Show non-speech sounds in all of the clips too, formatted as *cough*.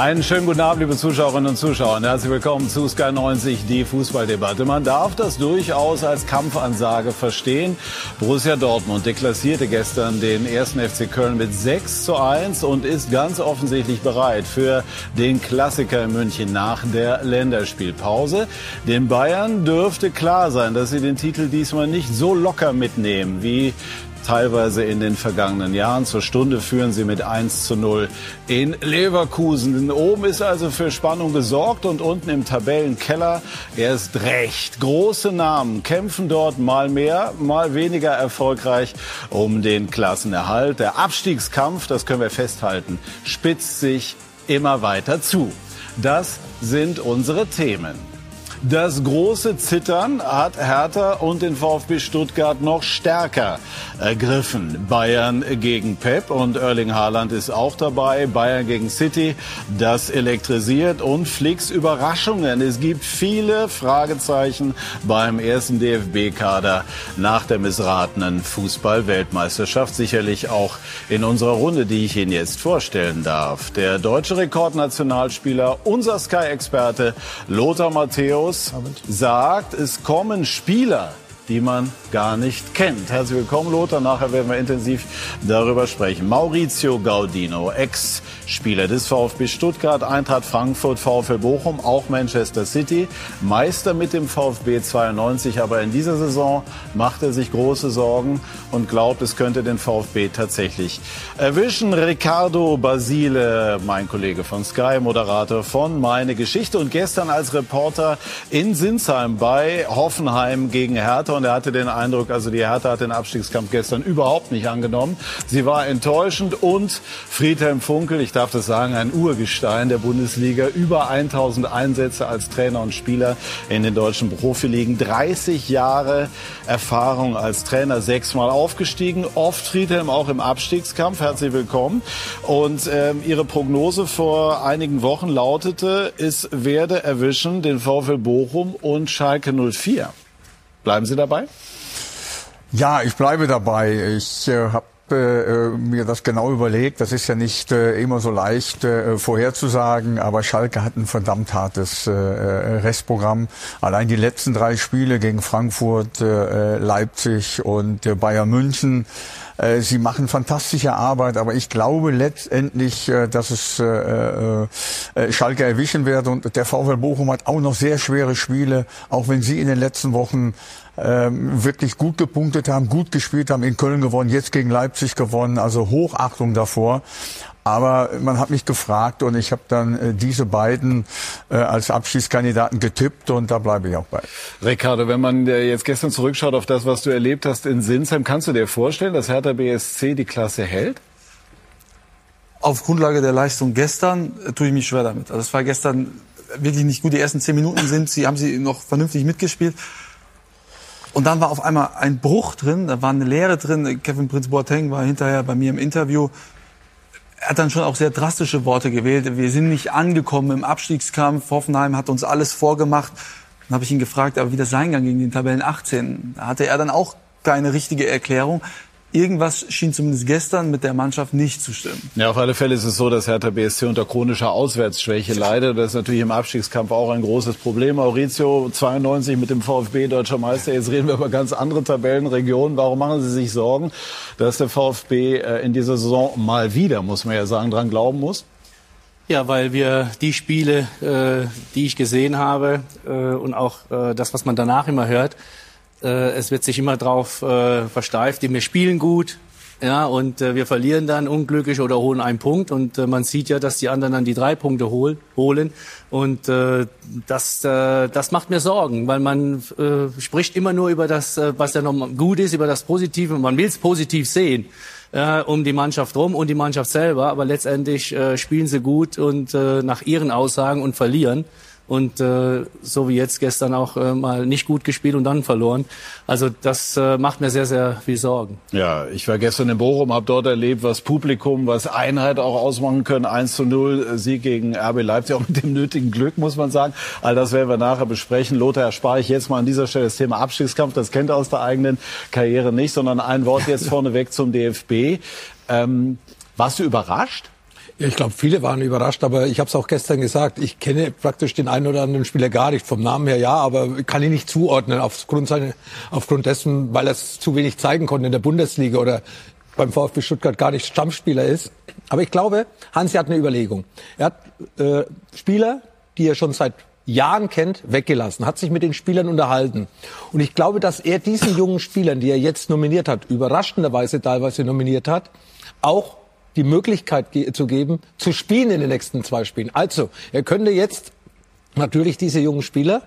Einen schönen guten Abend, liebe Zuschauerinnen und Zuschauer. Und herzlich willkommen zu Sky 90, die Fußballdebatte. Man darf das durchaus als Kampfansage verstehen. Borussia Dortmund deklassierte gestern den ersten FC Köln mit 6 zu 1 und ist ganz offensichtlich bereit für den Klassiker in München nach der Länderspielpause. Den Bayern dürfte klar sein, dass sie den Titel diesmal nicht so locker mitnehmen wie teilweise in den vergangenen Jahren. Zur Stunde führen sie mit 1 zu 0 in Leverkusen. Oben ist also für Spannung gesorgt und unten im Tabellenkeller erst recht. Große Namen kämpfen dort mal mehr, mal weniger erfolgreich um den Klassenerhalt. Der Abstiegskampf, das können wir festhalten, spitzt sich immer weiter zu. Das sind unsere Themen. Das große Zittern hat Hertha und den VfB Stuttgart noch stärker ergriffen. Bayern gegen Pep und Erling Haaland ist auch dabei. Bayern gegen City, das elektrisiert und Flicks Überraschungen. Es gibt viele Fragezeichen beim ersten DFB-Kader nach der missratenen Fußball-Weltmeisterschaft. Sicherlich auch in unserer Runde, die ich Ihnen jetzt vorstellen darf. Der deutsche Rekordnationalspieler, unser Sky-Experte Lothar Matthäus Matthäus sagt, es kommen Spieler, die man gar nicht kennt. Herzlich willkommen, Lothar. Nachher werden wir intensiv darüber sprechen. Maurizio Gaudino, Ex-Spieler des VfB Stuttgart, Eintracht Frankfurt, VfL Bochum, auch Manchester City. Meister mit dem VfB 92, aber in dieser Saison macht er sich große Sorgen und glaubt, es könnte den VfB tatsächlich erwischen. Ricardo Basile, mein Kollege von Sky, Moderator von Meine Geschichte und gestern als Reporter in Sinsheim bei Hoffenheim gegen Hertha und er hatte den Eindruck, also die Hertha hat den Abstiegskampf gestern überhaupt nicht angenommen. Sie war enttäuschend und Friedhelm Funkel, ich darf das sagen, ein Urgestein der Bundesliga, über 1000 Einsätze als Trainer und Spieler in den deutschen Profiligen, 30 Jahre Erfahrung als Trainer, sechsmal aufgestiegen, oft Friedhelm auch im Abstiegskampf. Herzlich willkommen. Und ähm, Ihre Prognose vor einigen Wochen lautete, es werde erwischen den VfL Bochum und Schalke 04. Bleiben Sie dabei? Ja, ich bleibe dabei. Ich äh, habe äh, mir das genau überlegt. Das ist ja nicht äh, immer so leicht äh, vorherzusagen, aber Schalke hat ein verdammt hartes äh, Restprogramm. Allein die letzten drei Spiele gegen Frankfurt, äh, Leipzig und äh, Bayern München. Äh, sie machen fantastische Arbeit, aber ich glaube letztendlich, äh, dass es äh, äh, Schalke erwischen wird. Und der VfL Bochum hat auch noch sehr schwere Spiele, auch wenn sie in den letzten Wochen ähm, wirklich gut gepunktet haben, gut gespielt haben, in Köln gewonnen, jetzt gegen Leipzig gewonnen, also Hochachtung davor. Aber man hat mich gefragt und ich habe dann äh, diese beiden äh, als Abschiedskandidaten getippt und da bleibe ich auch bei. Ricardo, wenn man äh, jetzt gestern zurückschaut auf das, was du erlebt hast in Sinsheim, kannst du dir vorstellen, dass Hertha BSC die Klasse hält? Auf Grundlage der Leistung gestern tue ich mich schwer damit. Also es war gestern wirklich nicht gut. Die ersten zehn Minuten sind sie, haben sie noch vernünftig mitgespielt. Und dann war auf einmal ein Bruch drin, da war eine Leere drin. Kevin Prinz Boateng war hinterher bei mir im Interview. Er hat dann schon auch sehr drastische Worte gewählt. Wir sind nicht angekommen im Abstiegskampf. Hoffenheim hat uns alles vorgemacht. Dann habe ich ihn gefragt, aber wie das sein kann gegen den Tabellen 18. Da hatte er dann auch keine richtige Erklärung irgendwas schien zumindest gestern mit der Mannschaft nicht zu stimmen. Ja, auf alle Fälle ist es so, dass Hertha BSC unter chronischer Auswärtsschwäche leidet. Das ist natürlich im Abstiegskampf auch ein großes Problem. Maurizio 92 mit dem VfB deutscher Meister. Jetzt reden wir über ganz andere Tabellenregionen. Warum machen Sie sich Sorgen, dass der VfB äh, in dieser Saison mal wieder, muss man ja sagen, dran glauben muss? Ja, weil wir die Spiele, äh, die ich gesehen habe äh, und auch das, was man danach immer hört, äh, es wird sich immer drauf äh, versteift, wir spielen gut, ja, und äh, wir verlieren dann unglücklich oder holen einen Punkt. Und äh, man sieht ja, dass die anderen dann die drei Punkte hol, holen. Und äh, das, äh, das macht mir Sorgen, weil man äh, spricht immer nur über das, äh, was ja noch gut ist, über das Positive. Man will es positiv sehen äh, um die Mannschaft rum und die Mannschaft selber, aber letztendlich äh, spielen sie gut und äh, nach ihren Aussagen und verlieren und äh, so wie jetzt gestern auch äh, mal nicht gut gespielt und dann verloren. Also das äh, macht mir sehr, sehr viel Sorgen. Ja, ich war gestern in Bochum, habe dort erlebt, was Publikum, was Einheit auch ausmachen können. 1 zu 0 äh, Sieg gegen RB Leipzig, auch mit dem nötigen Glück, muss man sagen. All das werden wir nachher besprechen. Lothar, erspare ich jetzt mal an dieser Stelle das Thema Abstiegskampf. Das kennt er aus der eigenen Karriere nicht, sondern ein Wort jetzt *laughs* vorneweg zum DFB. Ähm, warst du überrascht? Ja, ich glaube, viele waren überrascht, aber ich habe es auch gestern gesagt, ich kenne praktisch den einen oder anderen Spieler gar nicht. Vom Namen her ja, aber kann ihn nicht zuordnen aufgrund, seine, aufgrund dessen, weil er es zu wenig zeigen konnte in der Bundesliga oder beim VfB Stuttgart gar nicht Stammspieler ist. Aber ich glaube, Hansi hat eine Überlegung. Er hat äh, Spieler, die er schon seit Jahren kennt, weggelassen, hat sich mit den Spielern unterhalten. Und ich glaube, dass er diesen jungen Spielern, die er jetzt nominiert hat, überraschenderweise teilweise nominiert hat, auch die Möglichkeit zu geben, zu spielen in den nächsten zwei Spielen. Also, er könnte jetzt natürlich diese jungen Spieler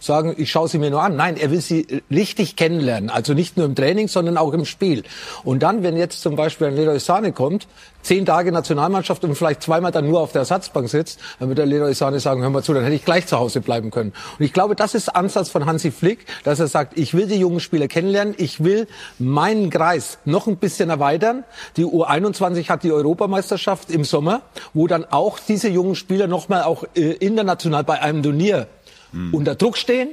sagen, ich schaue sie mir nur an. Nein, er will sie richtig kennenlernen. Also nicht nur im Training, sondern auch im Spiel. Und dann, wenn jetzt zum Beispiel ein Leroy Sane kommt, zehn Tage Nationalmannschaft und vielleicht zweimal dann nur auf der Ersatzbank sitzt, dann wird der Leroy Sane sagen, hör mal zu, dann hätte ich gleich zu Hause bleiben können. Und ich glaube, das ist der Ansatz von Hansi Flick, dass er sagt, ich will die jungen Spieler kennenlernen, ich will meinen Kreis noch ein bisschen erweitern. Die U21 hat die Europameisterschaft im Sommer, wo dann auch diese jungen Spieler nochmal auch äh, international bei einem Turnier mhm. unter Druck stehen,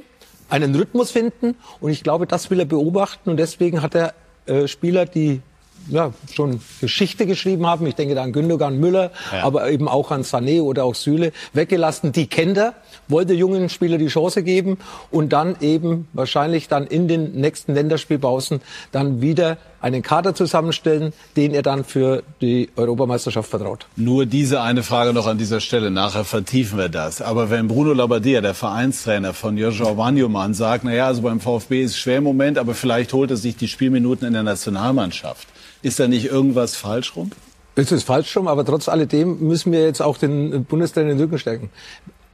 einen Rhythmus finden. Und ich glaube, das will er beobachten. Und deswegen hat er äh, Spieler, die ja, schon Geschichte geschrieben haben. Ich denke da an Gündogan, Müller, ja. aber eben auch an Sané oder auch Süle weggelassen. Die kennt er, wollte jungen Spieler die Chance geben und dann eben wahrscheinlich dann in den nächsten Länderspielpausen dann wieder einen Kader zusammenstellen, den er dann für die Europameisterschaft vertraut. Nur diese eine Frage noch an dieser Stelle. Nachher vertiefen wir das. Aber wenn Bruno Labbadia, der Vereinstrainer von Joshua Wanyoman, sagt, na ja, also beim VfB ist es schwer im Moment, aber vielleicht holt er sich die Spielminuten in der Nationalmannschaft. Ist da nicht irgendwas falsch rum? Es ist falsch rum, aber trotz alledem müssen wir jetzt auch den Bundestrainer in den Rücken stärken.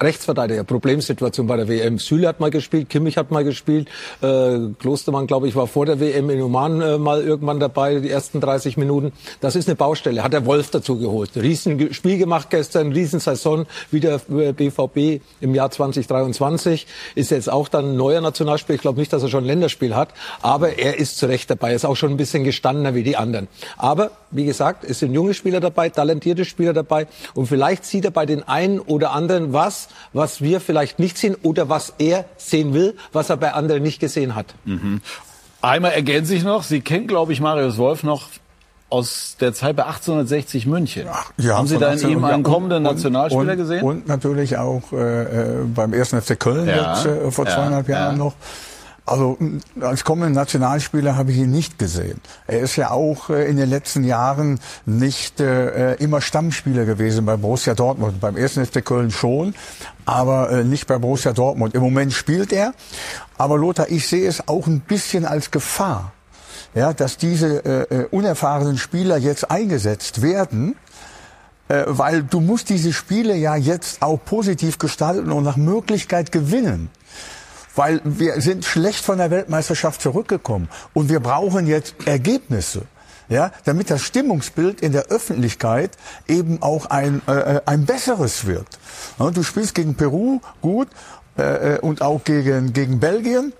Rechtsverteidiger, Problemsituation bei der WM. Süle hat mal gespielt, Kimmich hat mal gespielt, äh, Klostermann, glaube ich, war vor der WM in Oman äh, mal irgendwann dabei, die ersten 30 Minuten. Das ist eine Baustelle. Hat der Wolf dazu geholt. Riesen Spiel gemacht gestern, Riesensaison, wieder BVB äh, im Jahr 2023. Ist jetzt auch dann ein neuer Nationalspieler. Ich glaube nicht, dass er schon ein Länderspiel hat, aber er ist zu Recht dabei. Er ist auch schon ein bisschen gestandener wie die anderen. Aber, wie gesagt, es sind junge Spieler dabei, talentierte Spieler dabei und vielleicht sieht er bei den einen oder anderen was, was wir vielleicht nicht sehen oder was er sehen will, was er bei anderen nicht gesehen hat. Mhm. Einmal ergänze ich noch, Sie kennen, glaube ich, Marius Wolf noch aus der Zeit bei 1860 München. Ach, ja, Haben Sie da in ihm einen kommenden und, Nationalspieler und, gesehen? Und natürlich auch äh, äh beim ersten FC Köln ja, jetzt, äh, vor zweieinhalb ja, Jahren noch. Also als kommenden Nationalspieler habe ich ihn nicht gesehen. Er ist ja auch äh, in den letzten Jahren nicht äh, äh immer Stammspieler gewesen bei Borussia Dortmund. Beim ersten FC Köln schon, aber nicht bei Borussia Dortmund. Im Moment spielt er, aber Lothar, ich sehe es auch ein bisschen als Gefahr, ja, dass diese unerfahrenen Spieler jetzt eingesetzt werden weil du musst diese Spiele ja jetzt auch positiv gestalten und nach Möglichkeit gewinnen weil wir sind schlecht von der Weltmeisterschaft zurückgekommen und wir brauchen jetzt Ergebnisse. Ja, damit das Stimmungsbild in der Öffentlichkeit eben auch ein, äh, ein besseres wird. Du spielst gegen Peru gut äh, äh und auch gegen, gegen Belgien,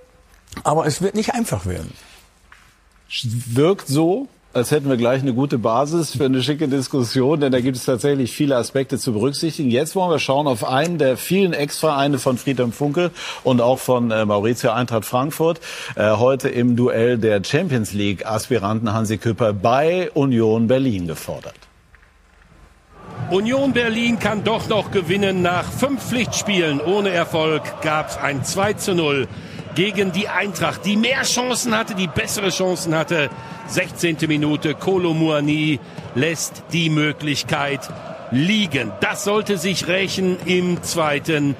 aber es wird nicht einfach werden. Wirkt so, als hätten wir gleich eine gute Basis für eine schicke Diskussion, denn da gibt es tatsächlich viele Aspekte zu berücksichtigen. Jetzt wollen wir schauen auf einen der vielen Ex-Vereine von Friedhelm Funkel und auch von äh, Maurizio Eintracht Frankfurt. Äh, heute im Duell der Champions League Aspiranten Hansi Küpper bei Union Berlin gefordert. Union Berlin kann doch noch gewinnen. Nach fünf Pflichtspielen ohne Erfolg gab es ein 2 zu 0 gegen die Eintracht, die mehr Chancen hatte, die bessere Chancen hatte. 16. Minute, Kolo Muani lässt die Möglichkeit liegen. Das sollte sich rächen im zweiten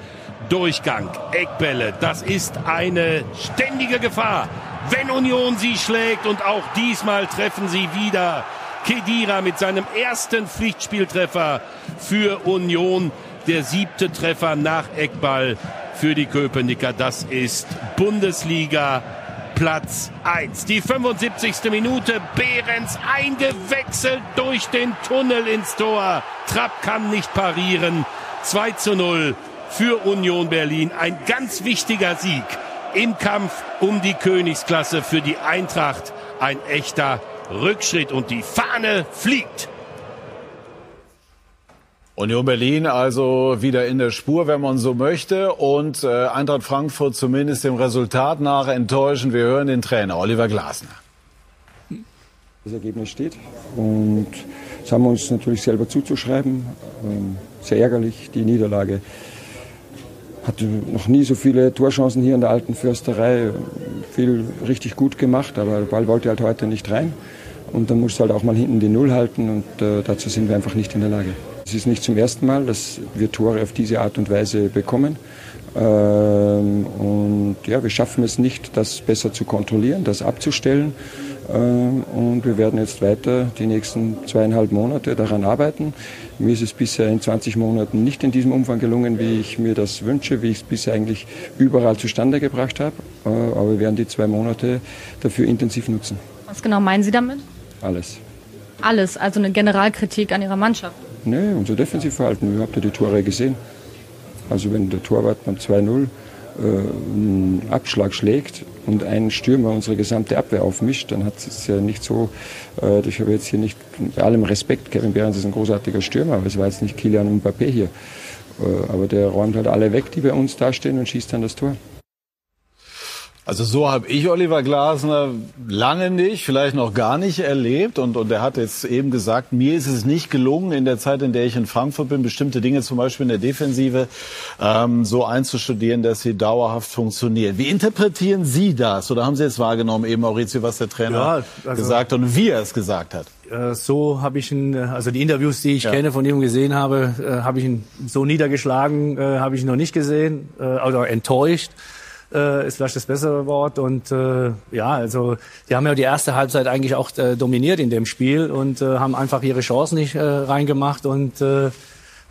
Durchgang. Eckbälle, das ist eine ständige Gefahr. Wenn Union sie schlägt und auch diesmal treffen sie wieder. Kedira mit seinem ersten Pflichtspieltreffer für Union. Der siebte Treffer nach Eckball für die Köpenicker. Das ist Bundesliga Platz 1. Die 75. Minute. Behrens eingewechselt durch den Tunnel ins Tor. Trapp kann nicht parieren. 2 zu 0 für Union Berlin. Ein ganz wichtiger Sieg im Kampf um die Königsklasse für die Eintracht. Ein echter Rückschritt und die Fahne fliegt. Union Berlin also wieder in der Spur, wenn man so möchte. Und äh, Eintracht Frankfurt zumindest dem Resultat nach enttäuschend. Wir hören den Trainer Oliver Glasner. Das Ergebnis steht und Das haben wir uns natürlich selber zuzuschreiben. Ähm, sehr ärgerlich, die Niederlage. Hatte noch nie so viele Torchancen hier in der alten Försterei. Viel richtig gut gemacht, aber der Ball wollte halt heute nicht rein. Und dann musst du halt auch mal hinten die Null halten und äh, dazu sind wir einfach nicht in der Lage. Es ist nicht zum ersten Mal, dass wir Tore auf diese Art und Weise bekommen. Ähm, und ja, wir schaffen es nicht, das besser zu kontrollieren, das abzustellen. Ähm, und wir werden jetzt weiter die nächsten zweieinhalb Monate daran arbeiten. Mir ist es bisher in 20 Monaten nicht in diesem Umfang gelungen, wie ich mir das wünsche, wie ich es bisher eigentlich überall zustande gebracht habe. Äh, aber wir werden die zwei Monate dafür intensiv nutzen. Was genau meinen Sie damit? Alles. Alles, also eine Generalkritik an Ihrer Mannschaft. Nee, unser Defensivverhalten. Ihr habt ja die Tore gesehen. Also wenn der Torwart beim 2-0 äh, einen Abschlag schlägt und ein Stürmer unsere gesamte Abwehr aufmischt, dann hat es ja nicht so, äh, ich habe jetzt hier nicht, bei allem Respekt, Kevin Behrens ist ein großartiger Stürmer, aber es war jetzt nicht Kilian Mbappé hier. Äh, aber der räumt halt alle weg, die bei uns dastehen und schießt dann das Tor. Also so habe ich Oliver Glasner lange nicht, vielleicht noch gar nicht erlebt. Und, und er hat jetzt eben gesagt, mir ist es nicht gelungen, in der Zeit, in der ich in Frankfurt bin, bestimmte Dinge zum Beispiel in der Defensive ähm, so einzustudieren, dass sie dauerhaft funktionieren. Wie interpretieren Sie das? Oder haben Sie jetzt wahrgenommen, eben Maurizio, was der Trainer Ja, also- gesagt und wie er es gesagt hat? Äh, so habe ich ihn, äh, also die Interviews, die ich Ja. kenne, von ihm gesehen habe, äh, habe ich ihn so niedergeschlagen, habe ich ihn noch nicht gesehen, also enttäuscht äh, ist vielleicht das bessere Wort. Und äh, ja, also die haben ja die erste Halbzeit eigentlich auch äh, dominiert in dem Spiel und äh, haben einfach ihre Chancen nicht äh, reingemacht und äh, äh,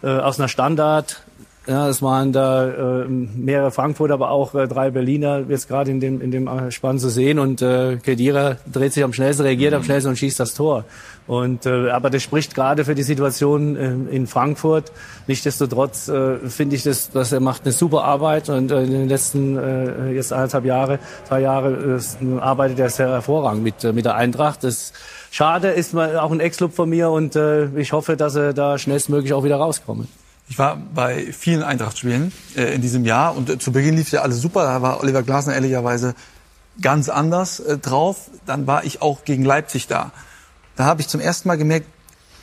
aus einer Standard. Ja, es waren da äh, mehrere Frankfurter, aber auch äh, drei Berliner jetzt gerade in dem in dem äh, Spann zu sehen und äh, Kedira dreht sich am schnellsten, reagiert am schnellsten und schießt das Tor. Und äh, aber das spricht gerade für die Situation äh, in Frankfurt. Nichtsdestotrotz äh, finde ich, das, dass er macht eine super Arbeit und äh, in den letzten äh, jetzt anderthalb Jahre, zwei Jahre äh, arbeitet er sehr hervorragend mit äh, mit der Eintracht. Das Schade ist mal auch ein Ex-Club von mir und äh, ich hoffe, dass er da schnellstmöglich auch wieder rauskommt. Ich war bei vielen Eintracht-Spielen äh, in diesem Jahr und äh, zu Beginn lief ja alles super. Da war Oliver Glasner ehrlicherweise ganz anders äh, drauf. Dann war ich auch gegen Leipzig da. Da habe ich zum ersten Mal gemerkt,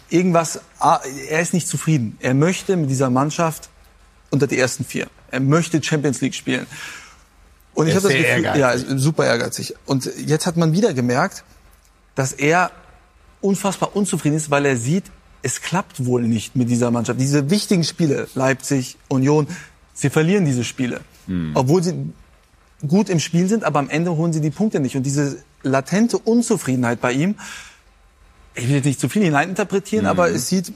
irgendwas, ah, er ist nicht zufrieden. Er möchte mit dieser Mannschaft unter die ersten vier. Er möchte Champions League spielen. Und ich habe das Gefühl, ehrgeizig. ja, super ehrgeizig. Und jetzt hat man wieder gemerkt, dass er unfassbar unzufrieden ist, weil er sieht, es klappt wohl nicht mit dieser Mannschaft. Diese wichtigen Spiele, Leipzig, Union, sie verlieren diese Spiele. Obwohl sie gut im Spiel sind, aber am Ende holen sie die Punkte nicht. Und diese latente Unzufriedenheit bei ihm, ich will jetzt nicht zu viel hineininterpretieren, aber es sieht,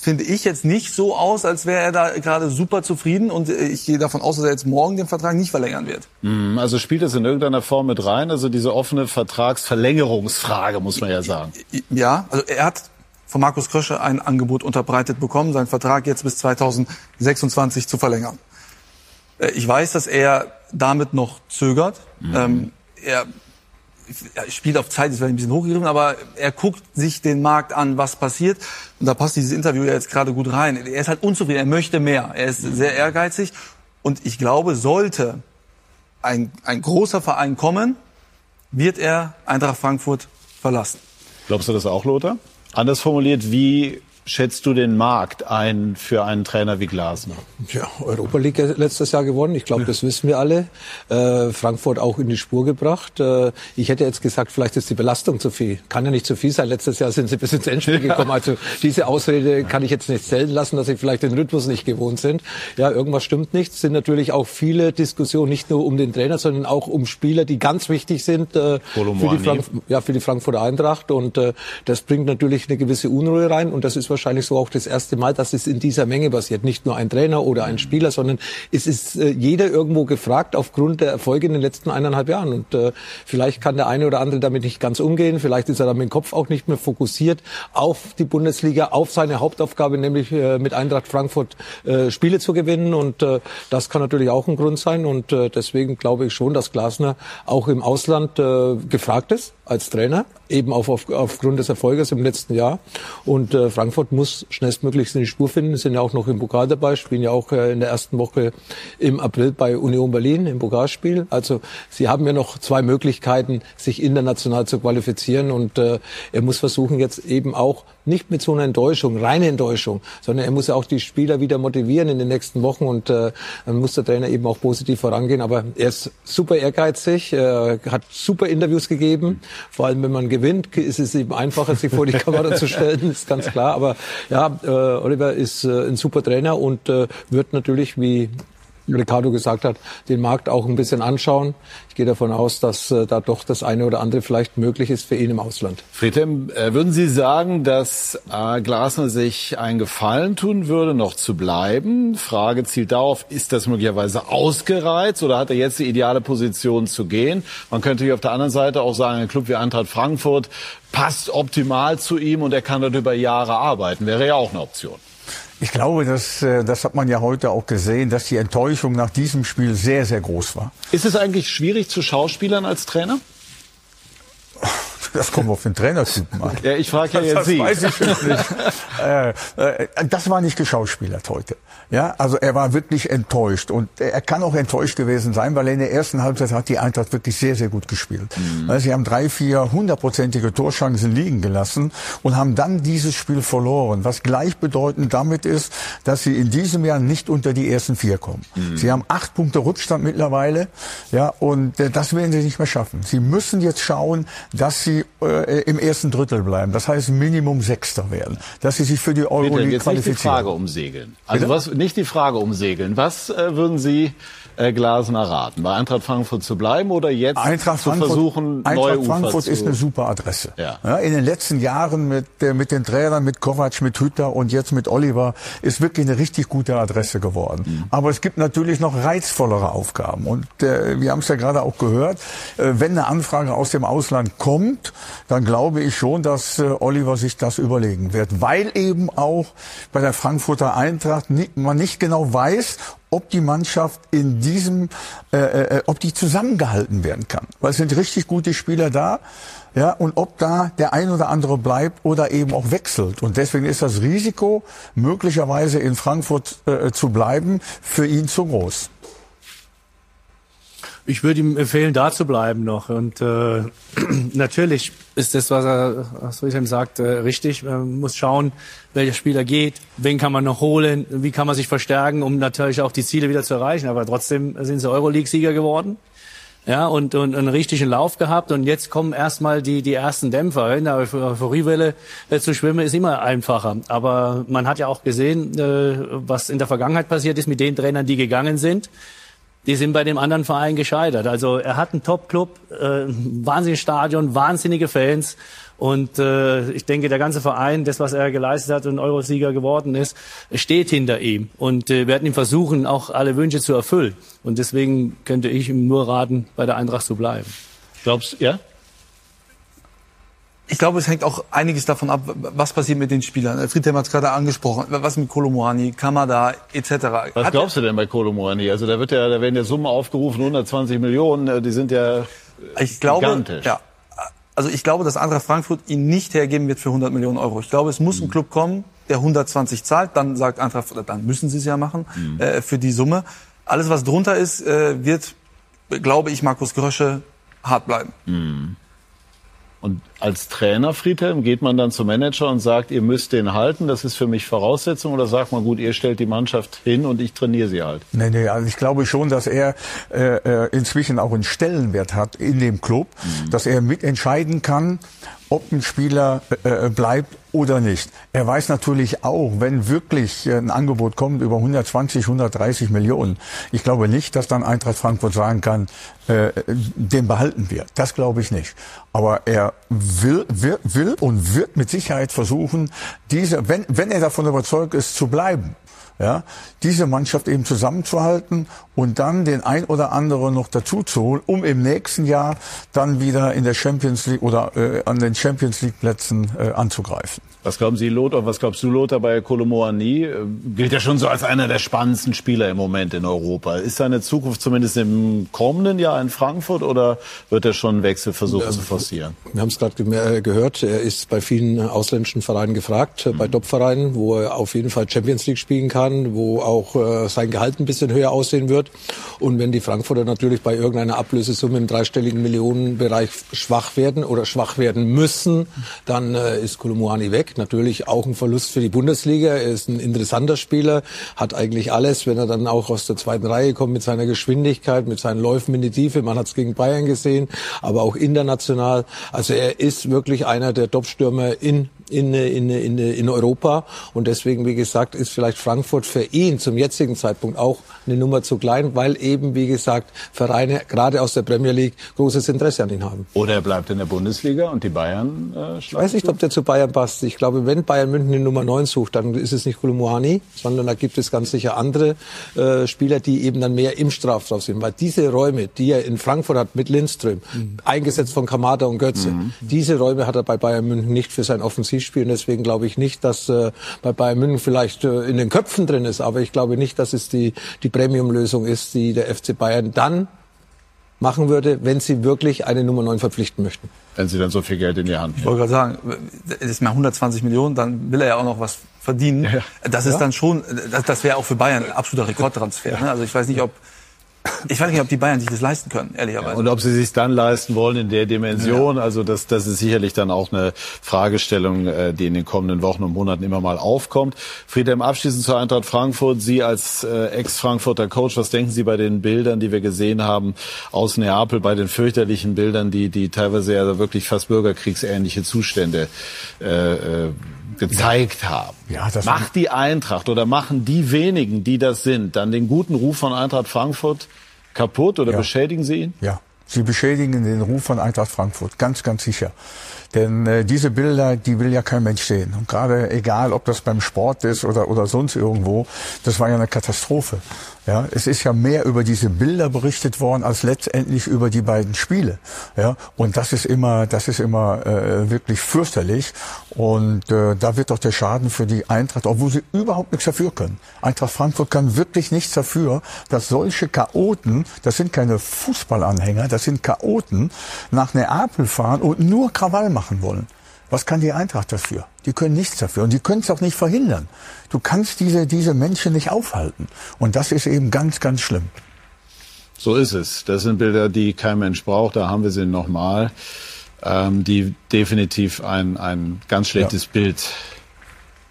finde ich, jetzt nicht so aus, als wäre er da gerade super zufrieden. Und äh, ich gehe davon aus, dass er jetzt morgen den Vertrag nicht verlängern wird. Hm, Also spielt das in irgendeiner Form mit rein? Also diese offene Vertragsverlängerungsfrage, muss man ja sagen. Ja, also er hat von Markus Krösche ein Angebot unterbreitet bekommen, seinen Vertrag jetzt bis 2026 zu verlängern. Äh, Ich weiß, dass er damit noch zögert. Ähm, er, er spielt auf Zeit, ist vielleicht ein bisschen hochgegriffen, aber er guckt sich den Markt an, was passiert. Und da passt dieses Interview ja jetzt gerade gut rein. Er ist halt unzufrieden, er möchte mehr. Er ist sehr ehrgeizig. Und ich glaube, sollte ein, ein großer Verein kommen, wird er Eintracht Frankfurt verlassen. Glaubst du das auch, Lothar? Anders formuliert, wie schätzt du den Markt ein für einen Trainer wie Glasner? Ja, Europa League letztes Jahr gewonnen. Ich glaube, das wissen wir alle. Äh, Frankfurt auch in die Spur gebracht. Äh, ich hätte jetzt gesagt, vielleicht ist die Belastung zu viel. Kann ja nicht zu viel sein. Letztes Jahr sind sie bis ins Endspiel gekommen. Also diese Ausrede kann ich jetzt nicht zählen lassen, dass sie vielleicht den Rhythmus nicht gewohnt sind. Ja, irgendwas stimmt nicht. Es sind natürlich auch viele Diskussionen, nicht nur um den Trainer, sondern auch um Spieler, die ganz wichtig sind äh, für, die Frank ja, für die Frankfurter Eintracht. Und äh, das bringt natürlich eine gewisse Unruhe rein. Und das ist wahrscheinlich so auch das erste Mal, dass es in dieser Menge passiert. Nicht nur ein Trainer oder ein Spieler, sondern es ist äh, jeder irgendwo gefragt aufgrund der Erfolge in den letzten eineinhalb Jahren. Und äh, vielleicht kann der eine oder andere damit nicht ganz umgehen. Vielleicht ist er dann mit dem Kopf auch nicht mehr fokussiert auf die Bundesliga, auf seine Hauptaufgabe, nämlich äh, mit Eintracht Frankfurt äh, Spiele zu gewinnen. Und äh, das kann natürlich auch ein Grund sein. Und äh, deswegen glaube ich schon, dass Glasner auch im Ausland äh, gefragt ist. Als Trainer, eben auf, auf, aufgrund des Erfolges im letzten Jahr. Und äh, Frankfurt muss schnellstmöglichst in die Spur finden, sind ja auch noch im Pokal dabei, spielen ja auch äh, in der ersten Woche im April bei Union Berlin im Pokalspiel. Also sie haben ja noch zwei Möglichkeiten, sich international zu qualifizieren. Und äh, er muss versuchen, jetzt eben auch nicht mit so einer Enttäuschung, reine Enttäuschung, sondern er muss ja auch die Spieler wieder motivieren in den nächsten Wochen und äh, dann muss der Trainer eben auch positiv vorangehen. Aber er ist super ehrgeizig, äh, hat super Interviews gegeben. Vor allem, wenn man gewinnt, ist es eben einfacher, sich vor die Kamera zu stellen, ist ganz klar. Aber ja, äh, Oliver ist äh, ein super Trainer und äh, wird natürlich, wie Ricardo gesagt hat, den Markt auch ein bisschen anschauen. Ich gehe davon aus, dass äh, da doch das eine oder andere vielleicht möglich ist für ihn im Ausland. Friedhelm, äh, würden Sie sagen, dass äh, Glasner sich einen Gefallen tun würde, noch zu bleiben? Frage zielt darauf, ist das möglicherweise ausgereizt oder hat er jetzt die ideale Position zu gehen? Man könnte hier auf der anderen Seite auch sagen, ein Club wie Eintracht Frankfurt passt optimal zu ihm und er kann dort über Jahre arbeiten. Wäre ja auch eine Option. Ich glaube, das, äh, das hat man ja heute auch gesehen, dass die Enttäuschung nach diesem Spiel sehr, sehr groß war. Ist es eigentlich schwierig zu Schauspielern als Trainer? Das kommt auf den Trainertypen an. Ja, ich frage ja jetzt das Sie. weiß ich nicht. äh, äh, das war nicht geschauspielert heute. Ja, also er war wirklich enttäuscht und er kann auch enttäuscht gewesen sein, weil er in der ersten Halbzeit hat die Eintracht wirklich sehr, sehr gut gespielt. Mhm. Also sie haben drei, vier hundertprozentige Torschancen liegen gelassen und haben dann dieses Spiel verloren, was gleichbedeutend damit ist, dass sie in diesem Jahr nicht unter die ersten vier kommen. Mhm. Sie haben acht Punkte Rückstand mittlerweile, ja, und äh, das werden sie nicht mehr schaffen. Sie müssen jetzt schauen, dass sie äh, im ersten Drittel bleiben. Das heißt Minimum Sechster werden, dass sie sich für die Euroleague jetzt qualifizieren. Nicht die Frage umsegeln. Also was, nicht die Frage umsegeln. Was äh, würden Sie äh, Glasner raten? Bei Eintracht Frankfurt zu bleiben oder jetzt Eintracht zu Frankfurt, versuchen, Eintracht neue Frankfurt Ufer ist zu... eine super Adresse. Ja. Ja, in den letzten Jahren mit, äh, mit den Trainern, mit Kovac, mit Hütter und jetzt mit Oliver ist wirklich eine richtig gute Adresse geworden. Mhm. Aber es gibt natürlich noch reizvollere Aufgaben. Und äh, wir haben es ja gerade auch gehört, äh, wenn eine Anfrage aus dem Ausland kommt, dann glaube ich schon, dass äh, Oliver sich das überlegen wird. Weil eben auch bei der Frankfurter Eintracht man nicht genau weiß, ob die Mannschaft in diesem, äh, äh, ob die zusammengehalten werden kann. Weil es sind richtig gute Spieler da. Ja, und ob da der ein oder andere bleibt oder eben auch wechselt. Und deswegen ist das Risiko, möglicherweise in Frankfurt äh, zu bleiben, für ihn zu groß. Ich würde ihm empfehlen, da zu bleiben noch. Und äh, *clears throat* natürlich ist das, was er, was Friedhelm sagt, äh, richtig. Man muss schauen, welcher Spieler geht, wen kann man noch holen, wie kann man sich verstärken, um natürlich auch die Ziele wieder zu erreichen. Aber trotzdem sind sie Euroleague-Sieger geworden. Ja, und, und einen richtigen Lauf gehabt. Und jetzt kommen erstmal die, die ersten Dämpfer. In der Euphoriewelle äh, zu schwimmen ist immer einfacher. Aber man hat ja auch gesehen, äh, was in der Vergangenheit passiert ist mit den Trainern, die gegangen sind die sind bei dem anderen Verein gescheitert. Also er hat einen Top-Club, äh, ein wahnsinniges Stadion, wahnsinnige Fans. Und äh, ich denke, der ganze Verein, das, was er geleistet hat und Eurosieger geworden ist, steht hinter ihm. Und äh, werden ihm versuchen, auch alle Wünsche zu erfüllen. Und deswegen könnte ich ihm nur raten, bei der Eintracht zu bleiben. Glaubst ja? Ich glaube, es hängt auch einiges davon ab, was passiert mit den Spielern. Friedhelm hat es gerade angesprochen. Was mit Kolomoani, Kamada etc. Was Hat- glaubst du denn bei Kolomoani? Also da wird ja, da werden ja Summen aufgerufen, 120 Millionen, äh, die sind ja Ich glaube, gigantisch. ja. Also ich glaube, dass Eintracht Frankfurt ihn nicht hergeben wird für 100 Millionen Euro. Ich glaube, es muss Mhm. ein Club kommen, der 120 zahlt. Dann sagt Eintracht, oder dann müssen sie es ja machen Mhm. äh, für die Summe. Alles, was drunter ist, äh, wird, glaube ich, Markus Grösche hart bleiben. Und als Trainer, Friedhelm, geht man dann zum Manager und sagt, ihr müsst den halten, das ist für mich Voraussetzung, oder sagt man, gut, ihr stellt die Mannschaft hin und ich trainiere sie halt? Nee, nee, also ich glaube schon, dass er äh, äh, inzwischen auch einen Stellenwert hat in dem Club, dass er mitentscheiden kann, ob ein Spieler äh, bleibt oder nicht. Er weiß natürlich auch, wenn wirklich ein Angebot kommt über 120, 130 Millionen, ich glaube nicht, dass dann Eintracht Frankfurt sagen kann, äh, den behalten wir. Das glaube ich nicht. Aber er will, will, will und wird mit Sicherheit versuchen, diese, wenn, wenn er davon überzeugt ist, zu bleiben ja, diese Mannschaft eben zusammenzuhalten und dann den ein oder anderen noch dazu zu holen, um im nächsten Jahr dann wieder in der Champions League oder äh, an den Champions League Plätzen äh, anzugreifen. Was glauben Sie, Lothar? Was glaubst du, Lothar, bei Kolomoani? Gilt ja schon so als einer der spannendsten Spieler im Moment in Europa. Ist seine Zukunft zumindest im kommenden Jahr in Frankfurt oder wird er schon einen Wechsel versuchen ja, zu forcieren? Wir haben es gerade äh, gehört. Er ist bei vielen ausländischen Vereinen gefragt, mhm. bei Top-Vereinen, wo er auf jeden Fall Champions League spielen kann, wo auch äh, sein Gehalt ein bisschen höher aussehen wird. Und wenn die Frankfurter natürlich bei irgendeiner Ablösesumme im dreistelligen Millionenbereich schwach werden oder schwach werden müssen, dann äh, ist Kolomoani weg Natürlich auch ein Verlust für die Bundesliga. Er ist ein interessanter Spieler, hat eigentlich alles, wenn er dann auch aus der zweiten Reihe kommt mit seiner Geschwindigkeit, mit seinen Läufen in die Tiefe. Man hat es gegen Bayern gesehen, aber auch international. Also er ist wirklich einer der Top-Stürmer in in, in, in, in Europa. Und deswegen, wie gesagt, ist vielleicht Frankfurt für ihn zum jetzigen Zeitpunkt auch eine Nummer zu klein, weil eben, wie gesagt, Vereine gerade aus der Premier League großes Interesse an ihn haben. Oder er bleibt in der Bundesliga und die Bayern äh, Ich weiß nicht, ob der zu Bayern passt. Ich glaube, wenn Bayern München die Nummer 9 sucht, dann ist es nicht Kolomoani, sondern da gibt es ganz sicher andere äh, Spieler, die eben dann mehr im Strafraum sind. Weil diese Räume, die er in Frankfurt hat mit Lindström, mhm. eingesetzt von Kamada und Götze, mhm. diese Räume hat er bei Bayern München nicht für sein Offensiv spielen. Deswegen glaube ich nicht, dass äh, bei Bayern München vielleicht äh, in den Köpfen drin ist. Aber ich glaube nicht, dass es die, die Premium-Lösung ist, die der FC Bayern dann machen würde, wenn sie wirklich eine Nummer 9 verpflichten möchten. Wenn sie dann so viel Geld in die Hand Ich wollte gerade sagen, das ist mal 120 Millionen, dann will er ja auch noch was verdienen. Ja. Das ist ja. dann schon, das, das wäre auch für Bayern ein absoluter Rekordtransfer. Ne? Also ich weiß nicht, ob ich weiß nicht, ob die Bayern sich das leisten können, ehrlicherweise. Ja, und ob sie sich dann leisten wollen in der Dimension. Ja. Also das, das ist sicherlich dann auch eine Fragestellung, äh, die in den kommenden Wochen und Monaten immer mal aufkommt. Friedhelm, abschließend zur Eintracht Frankfurt. Sie als äh, Ex-Frankfurter Coach, was denken Sie bei den Bildern, die wir gesehen haben aus Neapel, bei den fürchterlichen Bildern, die, die teilweise ja wirklich fast bürgerkriegsähnliche Zustände äh, äh gezeigt haben. Ja, das Macht die Eintracht oder machen die wenigen, die das sind, dann den guten Ruf von Eintracht Frankfurt kaputt oder ja. beschädigen sie ihn? Ja, sie beschädigen den Ruf von Eintracht Frankfurt, ganz, ganz sicher. Denn äh, diese Bilder, die will ja kein Mensch sehen. Und gerade egal, ob das beim Sport ist oder, oder sonst irgendwo, das war ja eine Katastrophe. Ja, es ist ja mehr über diese Bilder berichtet worden als letztendlich über die beiden Spiele. Ja, und das ist immer, das ist immer äh, wirklich fürchterlich. Und äh, da wird doch der Schaden für die Eintracht, obwohl sie überhaupt nichts dafür können. Eintracht Frankfurt kann wirklich nichts dafür, dass solche Chaoten, das sind keine Fußballanhänger, das sind Chaoten, nach Neapel fahren und nur Krawall machen wollen. Was kann die Eintracht dafür? Die können nichts dafür und die können es auch nicht verhindern. Du kannst diese, diese Menschen nicht aufhalten. Und das ist eben ganz, ganz schlimm. So ist es. Das sind Bilder, die kein Mensch braucht. Da haben wir sie nochmal, ähm, die definitiv ein, ein ganz schlechtes ja. Bild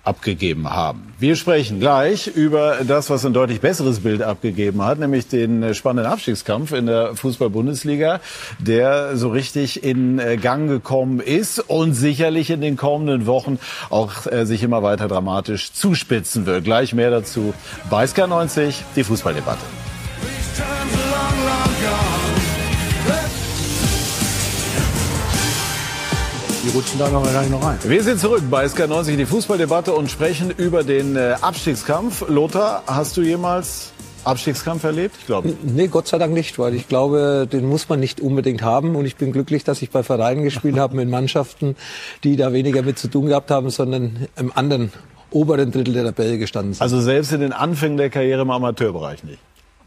abgegeben haben. Wir sprechen gleich über das, was ein deutlich besseres Bild abgegeben hat, nämlich den spannenden Abstiegskampf in der Fußball-Bundesliga, der so richtig in äh, Gang gekommen ist und sicherlich in den kommenden Wochen auch äh, sich immer weiter dramatisch zuspitzen wird. Gleich mehr dazu bei SK90, die Fußballdebatte. Die rutschen da noch wahrscheinlich noch rein. Wir sind zurück bei SK90, die Fußballdebatte und sprechen über den äh, Abstiegskampf. Lothar, hast du jemals Abstiegskampf erlebt? Ich glaube. Nee, Gott sei Dank nicht, weil ich glaube, den muss man nicht unbedingt haben. Und ich bin glücklich, dass ich bei Vereinen gespielt habe mit Mannschaften, die da weniger mit zu tun gehabt haben, sondern im anderen oberen Drittel der Tabelle gestanden sind. Also selbst in den Anfängen der Karriere im Amateurbereich nicht?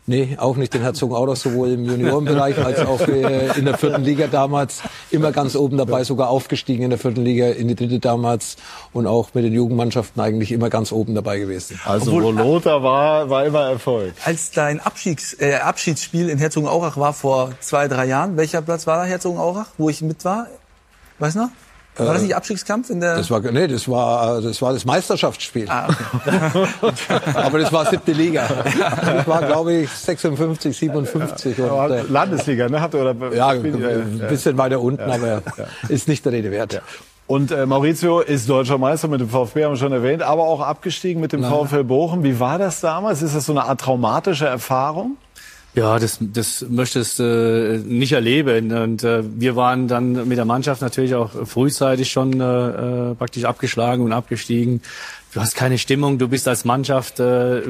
Nee, auch nicht den Herzogenaurach, sowohl im Juniorenbereich als auch äh, in der vierten Liga damals. Immer ganz oben dabei, sogar aufgestiegen in der vierten Liga, in die dritte damals und auch mit den Jugendmannschaften eigentlich immer ganz oben dabei gewesen. Also Obwohl, wo Lothar war, war immer Erfolg. Als dein Abschieds, äh, Abschiedsspiel in Herzogenaurach war vor zwei, drei Jahren, welcher Platz war da Herzogenaurach, wo ich mit war? Weißt du noch? War das äh, nicht Abstiegskampf in der? Das war nee, das war das war das Meisterschaftsspiel. Ah, okay. *laughs* Aber das war siebte Liga. Das war glaube ich 56, 57 und, äh, Landesliga, ne? Hatte oder ja, ein bisschen weiter unten, ja, aber ja. ist nicht der Rede wert. Und äh, Maurizio ist deutscher Meister mit dem VfB, haben wir schon erwähnt, aber auch abgestiegen mit dem Nein. VfL Bochum. Wie war das damals? Ist das so eine Art traumatische Erfahrung? Ja, das, das möchtest äh, nicht erleben. Und äh, wir waren dann mit der Mannschaft natürlich auch frühzeitig schon äh, äh, praktisch abgeschlagen und abgestiegen. Du hast keine Stimmung, du bist als Mannschaft, äh,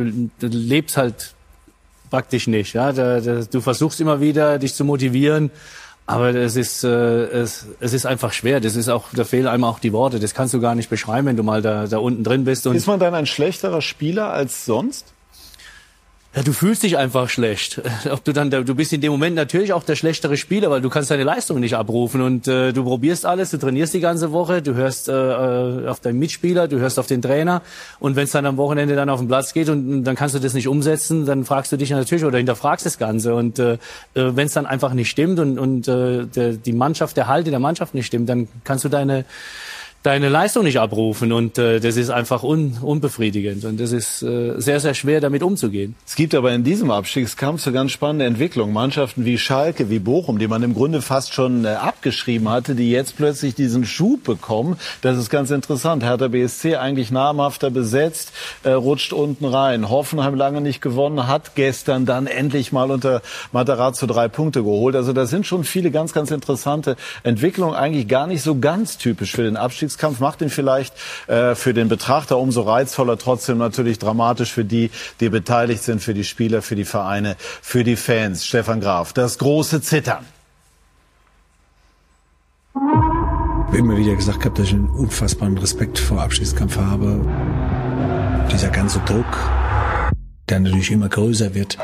lebst halt praktisch nicht. Ja? Da, da, du versuchst immer wieder, dich zu motivieren. Aber es ist, äh, es, es ist einfach schwer. Das ist auch, da fehlen einem auch die Worte. Das kannst du gar nicht beschreiben, wenn du mal da, da unten drin bist. Und ist man dann ein schlechterer Spieler als sonst? Ja, du fühlst dich einfach schlecht. *laughs* Ob du dann, du bist in dem Moment natürlich auch der schlechtere Spieler, weil du kannst deine Leistung nicht abrufen und äh, du probierst alles, du trainierst die ganze Woche, du hörst äh, äh auf deinen Mitspieler, du hörst auf den Trainer und wenn es dann am Wochenende dann auf den Platz geht und, und dann kannst du das nicht umsetzen, dann fragst du dich natürlich oder hinterfragst das Ganze und äh, äh wenn es dann einfach nicht stimmt und, und äh, der, die Mannschaft, der Halt in der Mannschaft nicht stimmt, dann kannst du deine deine Leistung nicht abrufen und äh, das ist einfach un, unbefriedigend und das ist äh, sehr, sehr schwer damit umzugehen. Es gibt aber in diesem Abstiegskampf so ganz spannende Entwicklungen. Mannschaften wie Schalke, wie Bochum, die man im Grunde fast schon äh, abgeschrieben hatte, die jetzt plötzlich diesen Schub bekommen. Das ist ganz interessant. Hertha BSC eigentlich namhafter besetzt, äh, rutscht unten rein. Hoffenheim lange nicht gewonnen, hat gestern dann endlich mal unter Matarazzo drei Punkte geholt. Also das sind schon viele ganz, ganz interessante Entwicklungen, eigentlich gar nicht so ganz typisch für den Abstiegskampf. Abstiegskampf macht ihn vielleicht äh, für den Betrachter umso reizvoller, trotzdem natürlich dramatisch für die, die beteiligt sind, für die Spieler, für die Vereine, für die Fans. Stefan Graf, das große Zittern. Ich habe immer wieder gesagt habe, dass ich einen unfassbaren Respekt vor Abstiegskampf habe. Dieser ganze Druck, der natürlich immer größer wird.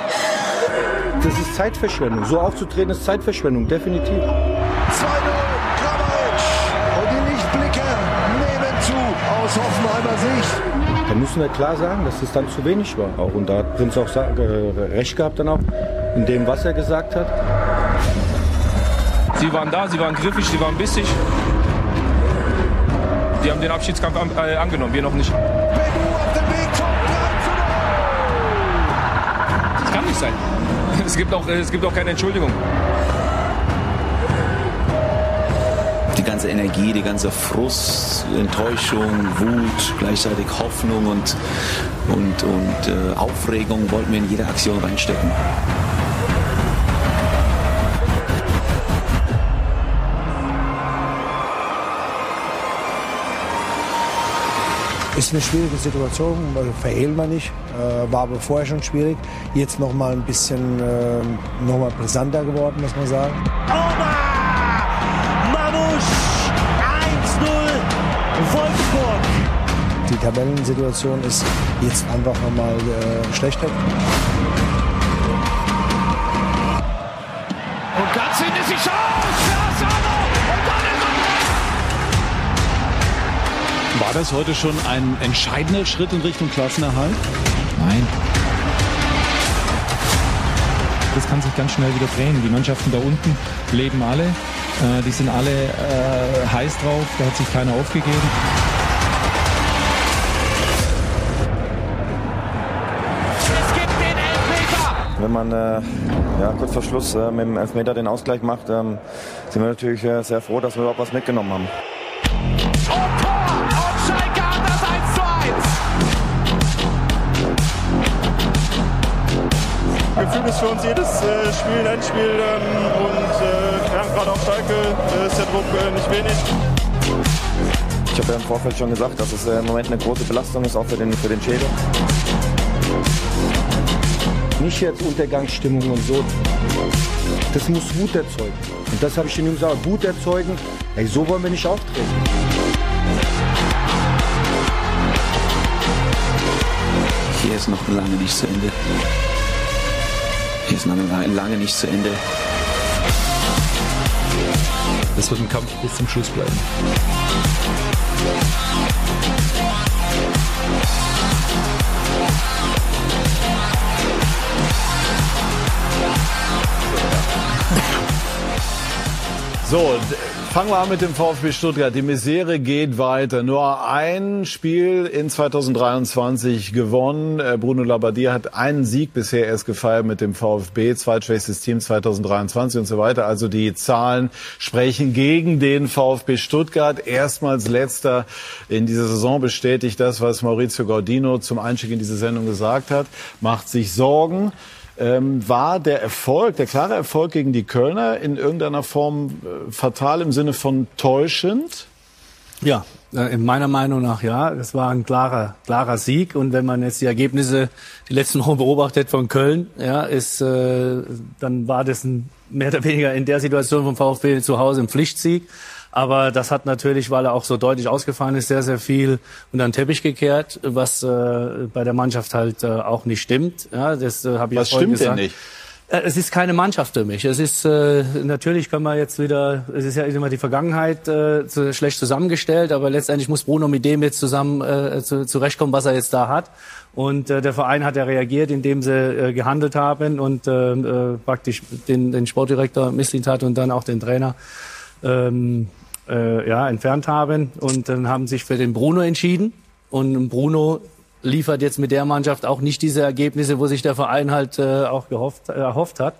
Das ist Zeitverschwendung. So aufzutreten ist Zeitverschwendung, definitiv. Müssen wir klar sagen, dass es dann zu wenig war. Auch. Und da hat Prinz auch äh, recht gehabt dann auch in dem, was er gesagt hat. Sie waren da, sie waren griffig, sie waren bissig. Die haben den Abschiedskampf an, äh, angenommen, wir noch nicht. Das kann nicht sein. *laughs* Es gibt auch, es gibt auch keine Entschuldigung. Ganze Energie, die ganze Frust, Enttäuschung, Wut, gleichzeitig Hoffnung und, und, und äh, Aufregung wollten wir in jede Aktion reinstecken. Ist eine schwierige Situation, also verhehlen wir nicht. Äh, war aber vorher schon schwierig. Jetzt noch mal ein bisschen äh, noch mal brisanter geworden, muss man sagen. Oh Tabellensituation ist jetzt einfach nochmal äh, schlechter. Und ganz hinten ist die Chance. War das heute schon ein entscheidender Schritt in Richtung Klassenerhalt? Nein. Das kann sich ganz schnell wieder drehen. Die Mannschaften da unten leben alle äh, die sind alle äh, heiß drauf, da hat sich keiner aufgegeben. Wenn man äh, ja, kurz vor Schluss äh, mit dem Elfmeter den Ausgleich macht, ähm, sind wir natürlich äh, sehr froh, dass wir überhaupt was mitgenommen haben. Gefühl ist für uns jedes äh, Spiel ein Endspiel ähm, und äh, ja, gerade auf Schalke äh, ist der Druck nicht wenig. Ich habe ja im Vorfeld schon gesagt, dass es im Moment eine große Belastung ist, auch für den, für den Schädel. Nicht jetzt Untergangsstimmung und so. Das muss Wut erzeugen. Und das habe ich Ihnen gesagt. Wut erzeugen. Ey, so wollen wir nicht auftreten. Hier ist noch lange nicht zu Ende. Hier ist lange, lange nicht zu Ende. Das wird ein Kampf bis zum Schluss bleiben. So, Fangen wir an mit dem VfB Stuttgart. Die Misere geht weiter. Nur ein Spiel in 2023 gewonnen. Äh, Bruno Labbadia hat einen Sieg bisher erst gefeiert mit dem VfB, zweitschwächstes Team 2023 und so weiter. Also die Zahlen sprechen gegen den VfB Stuttgart. Erstmals letzter in dieser Saison bestätigt das, was Maurizio Gaudino zum Einstieg in diese Sendung gesagt hat. Macht sich Sorgen ähm, war der Erfolg, der klare Erfolg gegen die Kölner in irgendeiner Form äh, fatal im Sinne von täuschend? Ja, Äh, in meiner Meinung nach ja. Das war ein klarer, klarer Sieg. Und wenn man jetzt die Ergebnisse die letzten Wochen beobachtet von Köln, ja, ist, äh, dann war das ein, mehr oder weniger in der Situation vom VfB zu Hause ein Pflichtsieg. Aber das hat natürlich, weil er auch so deutlich ausgefallen ist, sehr, sehr viel unter den Teppich gekehrt, was äh, bei der Mannschaft halt äh, auch nicht stimmt. Ja, das äh, habe ich Was ja stimmt denn gesagt. nicht? Äh, Es ist keine Mannschaft für mich. Es ist äh, natürlich kann man jetzt wieder, es ist ja immer die Vergangenheit äh, zu, schlecht zusammengestellt, aber letztendlich muss Bruno mit dem jetzt zusammen äh, zu, zurechtkommen, was er jetzt da hat. Und äh, der Verein hat ja reagiert, indem sie äh, gehandelt haben und äh, äh, praktisch den, den Sportdirektor misslingt hat und dann auch den Trainer ähm, äh, ja, entfernt haben und dann haben sich für den Bruno entschieden. Und Bruno liefert jetzt mit der Mannschaft auch nicht diese Ergebnisse, wo sich der Verein halt äh, auch gehofft, äh, erhofft hat.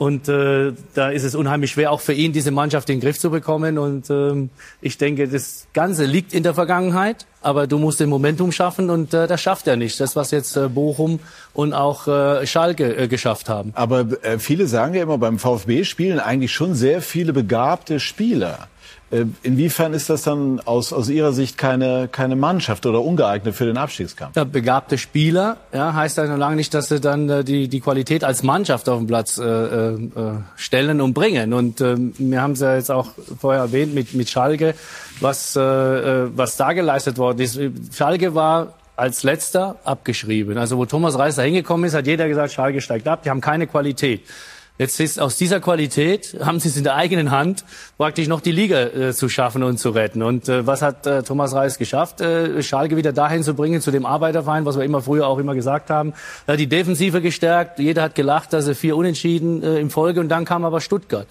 Und äh, da ist es unheimlich schwer, auch für ihn diese Mannschaft in den Griff zu bekommen. Und ähm, ich denke, das Ganze liegt in der Vergangenheit, aber du musst den Momentum schaffen und äh, das schafft er nicht. Das, was jetzt äh, Bochum und auch äh, Schalke äh, geschafft haben. Aber äh, viele sagen ja immer, beim VfB spielen eigentlich schon sehr viele begabte Spieler. Äh, Inwiefern ist das dann aus, aus Ihrer Sicht keine, keine Mannschaft oder ungeeignet für den Abstiegskampf? Ja, begabte Spieler, ja, heißt ja noch lange nicht, dass sie dann äh, die, die Qualität als Mannschaft auf den Platz äh, äh, stellen und bringen. Und ähm, wir haben es ja jetzt auch vorher erwähnt mit, mit Schalke, was, äh, äh, was da geleistet worden ist. Schalke war als letzter abgeschrieben. Also wo Thomas Reis da hingekommen ist, hat jeder gesagt, Schalke steigt ab, die haben keine Qualität. Jetzt ist aus dieser Qualität haben sie es in der eigenen Hand, praktisch noch die Liga äh, zu schaffen und zu retten. Und äh, was hat äh, Thomas Reis geschafft? Äh, Schalke wieder dahin zu bringen, zu dem Arbeiterverein, was wir immer früher auch immer gesagt haben. Er hat die Defensive gestärkt. Jeder hat gelacht, dass er vier Unentschieden äh, in Folge. Und dann kam aber Stuttgart.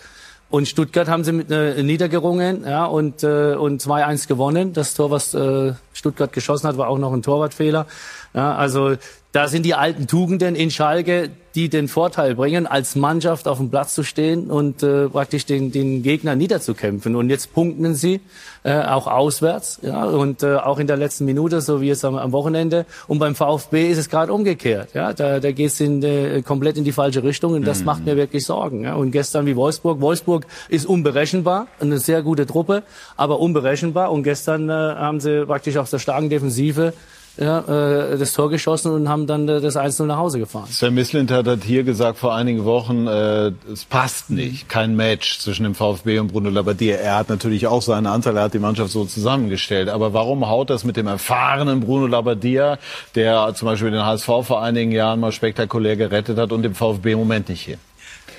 Und Stuttgart haben sie mit äh, niedergerungen ja, und, äh, und 2-1 gewonnen. Das Tor, was äh, Stuttgart geschossen hat, war auch noch ein Torwartfehler. Ja, also da sind die alten Tugenden in Schalke, die den Vorteil bringen, als Mannschaft auf dem Platz zu stehen und äh, praktisch den, den Gegner niederzukämpfen. Und jetzt punkten sie äh, auch auswärts ja, und äh, auch in der letzten Minute, so wie es am, am Wochenende. Und beim VfB ist es gerade umgekehrt. Ja, da, da geht es in, äh, komplett in die falsche Richtung und das Mhm. macht mir wirklich Sorgen. Ja. Und gestern wie Wolfsburg. Wolfsburg ist unberechenbar, eine sehr gute Truppe, aber unberechenbar. Und gestern äh, haben sie praktisch aus der starken Defensive ja, äh, das Tor geschossen und haben dann äh, das 1-0 nach Hause gefahren. Sven Mislint hat hat hier gesagt vor einigen Wochen, äh, es passt nicht, kein Match zwischen dem VfB und Bruno Labbadia. Er hat natürlich auch seinen Anteil, er hat die Mannschaft so zusammengestellt. Aber warum haut das mit dem erfahrenen Bruno Labbadia, der zum Beispiel den HSV vor einigen Jahren mal spektakulär gerettet hat und dem VfB im Moment nicht hier?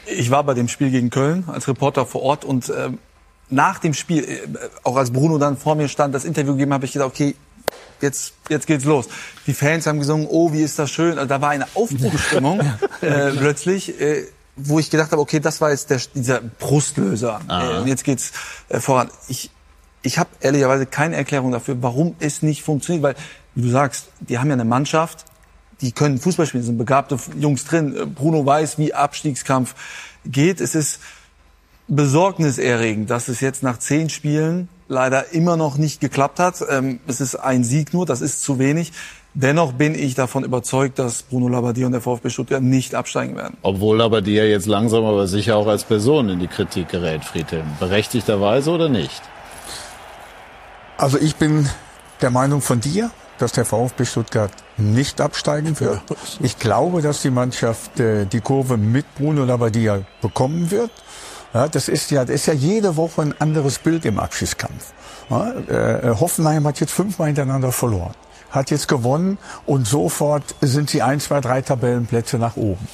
Ich war bei dem Spiel gegen Köln als Reporter vor Ort und ähm, nach dem Spiel, äh, auch als Bruno dann vor mir stand, das Interview gegeben, habe ich gedacht, okay, jetzt, jetzt geht's los. Die Fans haben gesungen, oh, wie ist das schön. Also da war eine Aufbruchsstimmung äh, plötzlich, äh, wo ich gedacht habe, okay, das war jetzt der, dieser Brustlöser. Aha. Äh, jetzt geht's äh, voran. Ich, ich habe ehrlicherweise keine Erklärung dafür, warum es nicht funktioniert. Weil, wie du sagst, die haben ja eine Mannschaft, die können Fußball spielen, sind begabte Jungs drin. Äh, Bruno weiß, wie Abstiegskampf geht. Es ist besorgniserregend, dass es jetzt nach zehn Spielen leider immer noch nicht geklappt hat. Ähm, es ist ein Sieg nur, das ist zu wenig. Dennoch bin ich davon überzeugt, dass Bruno Labbadia und der VfB Stuttgart nicht absteigen werden. Obwohl Labbadia jetzt langsam aber sicher auch als Person in die Kritik gerät, Friedhelm. Berechtigterweise oder nicht? Also ich bin der Meinung von dir, dass der VfB Stuttgart nicht absteigen wird. Ich glaube, dass die Mannschaft äh, die Kurve mit Bruno Labbadia bekommen wird. Ja, das ist ja, das ist ja jede Woche ein anderes Bild im Abschiedskampf. Ja, äh, Hoffenheim hat jetzt fünfmal hintereinander verloren, hat jetzt gewonnen und sofort sind sie ein, zwei, drei Tabellenplätze nach oben.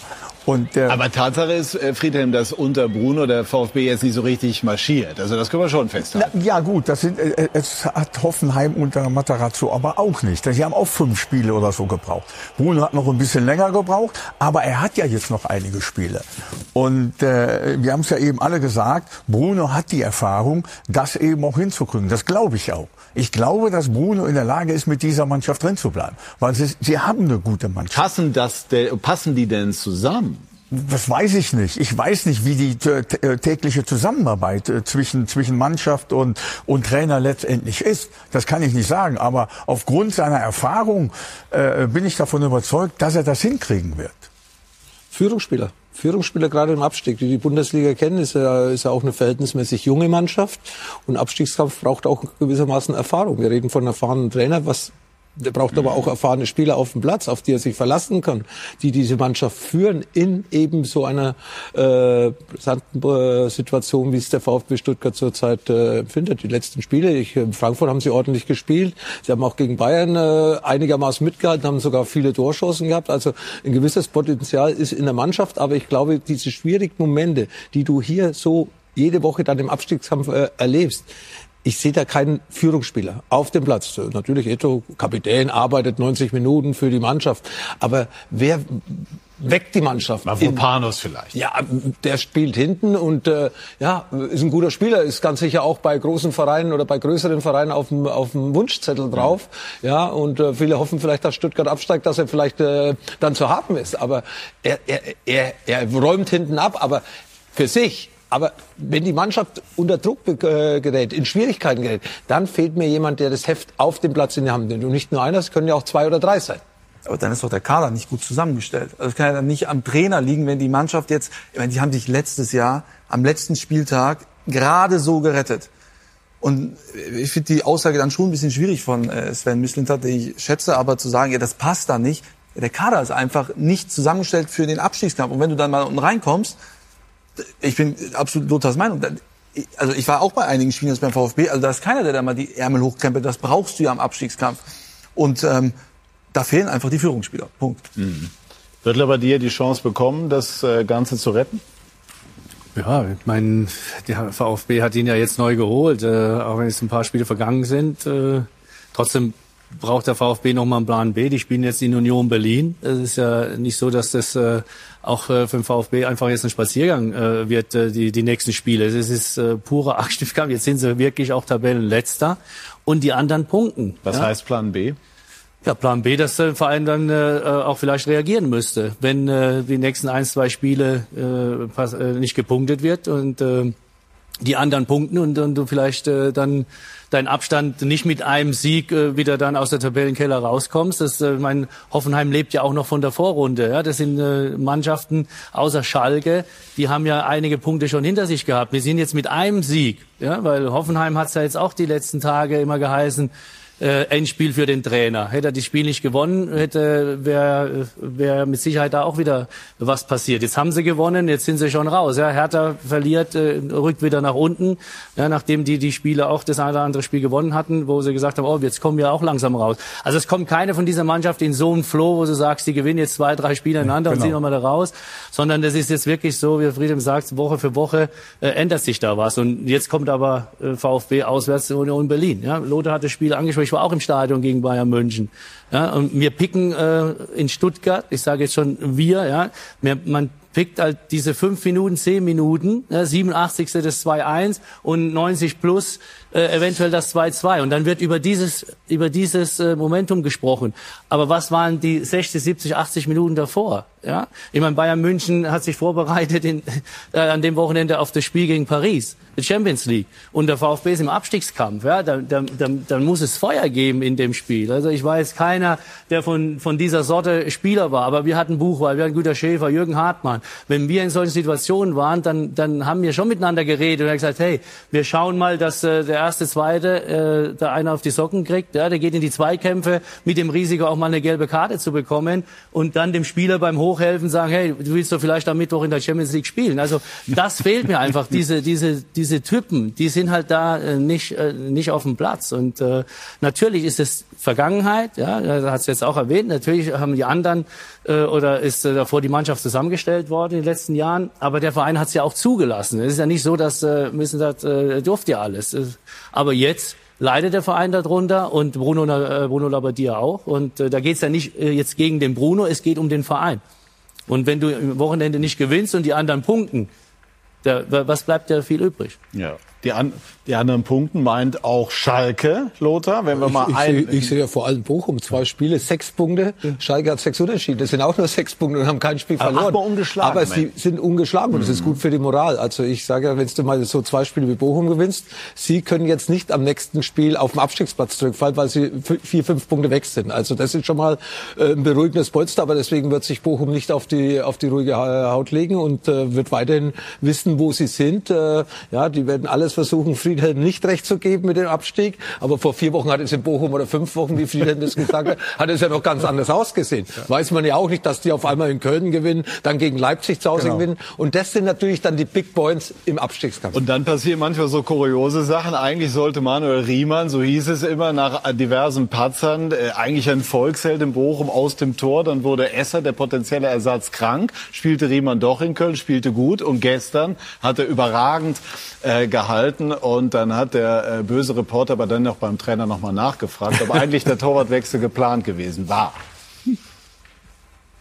Und, äh, Aber Tatsache ist, äh, Friedhelm, dass unter Bruno der VfB jetzt nicht so richtig marschiert. Also das können wir schon festhalten. Na, ja gut, das sind, äh, es hat Hoffenheim unter Matarazzo aber auch nicht. Sie haben auch fünf Spiele oder so gebraucht. Bruno hat noch ein bisschen länger gebraucht, aber er hat ja jetzt noch einige Spiele. Und äh, wir haben es ja eben alle gesagt, Bruno hat die Erfahrung, das eben auch hinzukriegen. Das glaube ich auch. Ich glaube, dass Bruno in der Lage ist, mit dieser Mannschaft drin zu bleiben. Weil sie, sie haben eine gute Mannschaft. Passen, das, de- passen die denn zusammen? Das weiß ich nicht. Ich weiß nicht, wie die äh, tägliche Zusammenarbeit äh, zwischen, zwischen Mannschaft und, und Trainer letztendlich ist. Das kann ich nicht sagen. Aber aufgrund seiner Erfahrung äh, bin ich davon überzeugt, dass er das hinkriegen wird. Führungsspieler. Führungsspieler gerade im Abstieg, die die Bundesliga kennen, ist ja, ist ja auch eine verhältnismäßig junge Mannschaft. Und Abstiegskampf braucht auch gewissermaßen Erfahrung. Wir reden von erfahrenen Trainer, was der braucht aber auch erfahrene Spieler auf dem Platz, auf die er sich verlassen kann, die diese Mannschaft führen in eben so einer äh, brisanten Situation, wie es der VfB Stuttgart zurzeit äh, empfindet. Die letzten Spiele, ich, in Frankfurt haben sie ordentlich gespielt. Sie haben auch gegen Bayern äh, einigermaßen mitgehalten, haben sogar viele Torschancen gehabt. Also ein gewisses Potenzial ist in der Mannschaft. Aber ich glaube, diese schwierigen Momente, die du hier so jede Woche dann im Abstiegskampf äh, erlebst, ich sehe da keinen Führungsspieler auf dem Platz. Natürlich, Eto, Kapitän, arbeitet 90 Minuten für die Mannschaft. Aber wer weckt die Mannschaft? Mavropanos vielleicht. Ja, der spielt hinten und äh, ja, ist ein guter Spieler, ist ganz sicher auch bei großen Vereinen oder bei größeren Vereinen auf dem, auf dem Wunschzettel drauf. Ja, und äh, viele hoffen vielleicht, dass Stuttgart absteigt, dass er vielleicht äh, dann zu haben ist. Aber er, er, er, er räumt hinten ab, aber für sich aber wenn die Mannschaft unter Druck äh, gerät, in Schwierigkeiten gerät, dann fehlt mir jemand, der das Heft auf dem Platz in der Hand nimmt. Und nicht nur einer, es können ja auch zwei oder drei sein. Aber dann ist doch der Kader nicht gut zusammengestellt. Also es kann ja dann nicht am Trainer liegen, wenn die Mannschaft jetzt, ich meine, die haben sich letztes Jahr am letzten Spieltag gerade so gerettet. Und ich finde die Aussage dann schon ein bisschen schwierig von äh, Sven Mislintat, den ich schätze, aber zu sagen, ja, das passt da nicht. Der Kader ist einfach nicht zusammengestellt für den Abstiegskampf. Und wenn du dann mal unten reinkommst, ich bin absolut Lothars Meinung. Also ich war auch bei einigen Spielern beim VfB. Also da ist keiner, der da mal die Ärmel hochkrempelt. Das brauchst du ja am Abstiegskampf. Und ähm, da fehlen einfach die Führungsspieler. Punkt. Mhm. Wird aber dir die Chance bekommen, das äh, Ganze zu retten? Ja, ich meine, der VfB hat ihn ja jetzt neu geholt, äh, auch wenn es ein paar Spiele vergangen sind. Äh, trotzdem braucht der VfB noch mal einen Plan B. Die spielen jetzt in Union Berlin. Es ist ja nicht so, dass das äh, auch äh, für den VfB einfach jetzt ein Spaziergang äh, wird, äh, die, die nächsten Spiele. Es ist äh, purer *laughs* Abstiegskampf. Jetzt sind sie wirklich auch Tabellenletzter und die anderen punkten. Was ja? heißt Plan B? Ja, Plan B, dass der Verein dann äh, auch vielleicht reagieren müsste, wenn äh, die nächsten ein, zwei Spiele äh, pass, äh, nicht gepunktet wird und äh, die anderen punkten und, und du vielleicht äh, dann deinen Abstand nicht mit einem Sieg äh, wieder dann aus der Tabellenkeller rauskommst. Das, äh, mein Hoffenheim lebt ja auch noch von der Vorrunde. Ja? Das sind äh, Mannschaften außer Schalke, die haben ja einige Punkte schon hinter sich gehabt. Wir sind jetzt mit einem Sieg, ja? weil Hoffenheim hat es ja jetzt auch die letzten Tage immer geheißen, äh, Endspiel für den Trainer. Hätte er das Spiel nicht gewonnen, hätte wäre wär mit Sicherheit da auch wieder was passiert. Jetzt haben sie gewonnen, jetzt sind sie schon raus. Ja, Hertha verliert, äh, rückt wieder nach unten, ja, nachdem die die Spiele auch das eine oder andere Spiel gewonnen hatten, wo sie gesagt haben, oh, jetzt kommen wir auch langsam raus. Also es kommt keine von dieser Mannschaft in so einen Flow, wo du sagst, die gewinnen jetzt zwei, drei Spiele ineinander genau. und ziehen nochmal da raus, sondern das ist jetzt wirklich so, wie Friedem sagt, Woche für Woche äh, ändert sich da was. Und jetzt kommt aber äh, VfB auswärts in Union Berlin. Ja, Lothar hat das Spiel angesprochen ich war auch im Stadion gegen Bayern München. Ja, und wir picken äh, in Stuttgart, ich sage jetzt schon wir, ja, wir, man pickt halt diese fünf Minuten, zehn Minuten, ja, 87. das 2-1 und 90 plus äh, eventuell das 2-2. Und dann wird über dieses, über dieses äh, Momentum gesprochen. Aber was waren die 60, 70, 80 Minuten davor? Ja? Ich meine, Bayern München hat sich vorbereitet in, *laughs* äh, an dem Wochenende auf das Spiel gegen Paris, die Champions League. Und der VfB ist im Abstiegskampf. Ja? Dann, dann, dann, dann muss es Feuer geben in dem Spiel. Also ich weiß keiner, der von, von dieser Sorte Spieler war. Aber wir hatten Buchwald, wir hatten Güter Schäfer, Jürgen Hartmann. Wenn wir in solchen Situationen waren, dann, dann haben wir schon miteinander geredet und gesagt, hey, wir schauen mal, dass äh, der erste, zweite äh, da einer auf die Socken kriegt. Ja? Der geht in die Zweikämpfe mit dem Risiko, auch mal eine gelbe Karte zu bekommen und dann dem Spieler beim Hoch hochhelfen, sagen, hey, du willst doch vielleicht am Mittwoch in der Champions League spielen. Also das *laughs* fehlt mir einfach, diese, diese, diese Typen, die sind halt da äh, nicht, äh, nicht auf dem Platz. Und äh, natürlich ist es Vergangenheit, ja, da hat es jetzt auch erwähnt, natürlich haben die anderen äh, oder ist äh, davor die Mannschaft zusammengestellt worden in den letzten Jahren, aber der Verein hat es ja auch zugelassen. Es ist ja nicht so, dass äh, müssen das äh, durfte ja alles. Aber jetzt leidet der Verein darunter und Bruno, äh, Bruno Labbadia auch. Und äh, da geht es ja nicht äh, jetzt gegen den Bruno, es geht um den Verein. Und wenn du im Wochenende nicht gewinnst und die anderen punkten, da, was bleibt da viel übrig? Ja. Die, an, die anderen Punkten meint auch Schalke, Lothar, wenn wir mal ich, ich, ein... sehe, ich sehe ja vor allem Bochum, zwei Spiele, sechs Punkte. Schalke hat sechs Unentschieden. Das sind auch nur sechs Punkte und haben kein Spiel Aber verloren. achtmal ungeschlagen, Aber sie sind ungeschlagen und das ist gut für die Moral. Also ich sage ja, wenn du mal so zwei Spiele wie Bochum gewinnst, sie können jetzt nicht am nächsten Spiel auf dem Abstiegsplatz zurückfallen, weil sie vier, fünf Punkte weg sind. Also das ist schon mal äh, ein beruhigendes Polster, aber deswegen wird sich Bochum nicht auf die, auf die ruhige Ha- Haut legen und äh, wird weiterhin wissen, wo sie sind. Äh, ja, die werden alles versuchen, Friedhelm nicht recht zu geben mit dem Abstieg. Aber vor vier Wochen hat es in Bochum oder fünf Wochen, wie Friedhelm das gesagt hat, hat es ja noch ganz anders ausgesehen. Weiß man ja auch nicht, dass die auf einmal in Köln gewinnen, dann gegen Leipzig zu Hause Genau. gewinnen. Und das sind natürlich dann die Big Points im Abstiegskampf. Und dann passieren manchmal so kuriose Sachen. Eigentlich sollte Manuel Riemann, so hieß es immer, nach diversen Patzern, äh, eigentlich ein Volksheld in Bochum aus dem Tor. Dann wurde Esser, der potenzielle Ersatz, krank. Spielte Riemann doch in Köln, spielte gut. Und gestern hat er überragend äh, gehalten. Und dann hat der äh, böse Reporter aber dann noch beim Trainer nochmal nachgefragt, ob eigentlich der *laughs* Torwartwechsel geplant gewesen war.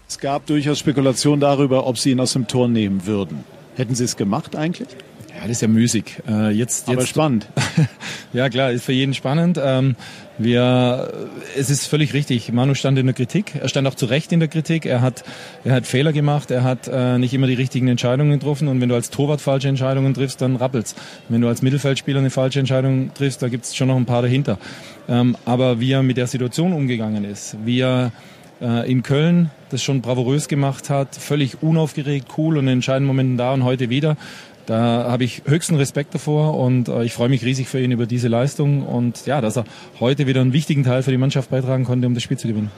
Es gab durchaus Spekulationen darüber, ob Sie ihn aus dem Tor nehmen würden. Hätten Sie es gemacht eigentlich? Ja, das ist ja müßig. Äh, jetzt, Aber jetzt, spannend. *laughs* ja klar, ist für jeden spannend. Ähm, wir, es ist völlig richtig. Manu stand in der Kritik. Er stand auch zu Recht in der Kritik. Er hat, er hat Fehler gemacht. Er hat äh, nicht immer die richtigen Entscheidungen getroffen. Und wenn du als Torwart falsche Entscheidungen triffst, dann rappelt's. Wenn du als Mittelfeldspieler eine falsche Entscheidung triffst, da gibt's schon noch ein paar dahinter. Ähm, aber wie er mit der Situation umgegangen ist, wie er äh, in Köln das schon bravourös gemacht hat, völlig unaufgeregt, cool und in entscheidenden Momenten da und heute wieder. Da habe ich höchsten Respekt davor und äh, ich freue mich riesig für ihn über diese Leistung und ja, dass er heute wieder einen wichtigen Teil für die Mannschaft beitragen konnte, um das Spiel zu gewinnen.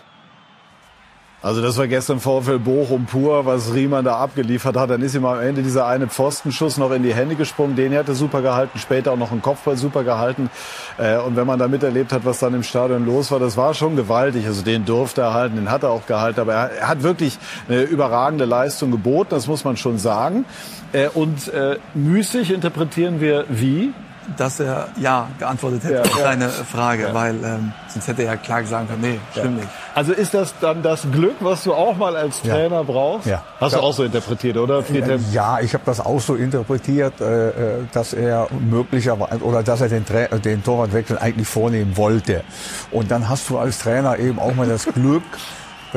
Also das war gestern VfL Bochum pur, was Riemann da abgeliefert hat. Dann ist ihm am Ende dieser eine Pfostenschuss noch in die Hände gesprungen. Den er super gehalten, später auch noch einen Kopfball super gehalten. Äh, Und wenn man da miterlebt hat, was dann im Stadion los war, das war schon gewaltig. Also den durfte er halten, den hat er auch gehalten. Aber er er hat wirklich eine überragende Leistung geboten, das muss man schon sagen. Äh, Und äh, müßig interpretieren wir wie? Dass er ja geantwortet hätte Ja, auf ja. deine Frage, weil ähm, sonst hätte er ja klar sagen können, nee, stimmt nicht. Also ist das dann das Glück, was du auch mal als Ja. Trainer brauchst? Ja. Hast du auch so interpretiert, oder? Friedhelm? Ja, ich habe das auch so interpretiert, äh, äh, dass er möglicherweise oder dass er den, Tra den Torwartwechsel eigentlich vornehmen wollte. Und dann hast du als Trainer eben auch mal das *laughs* Glück,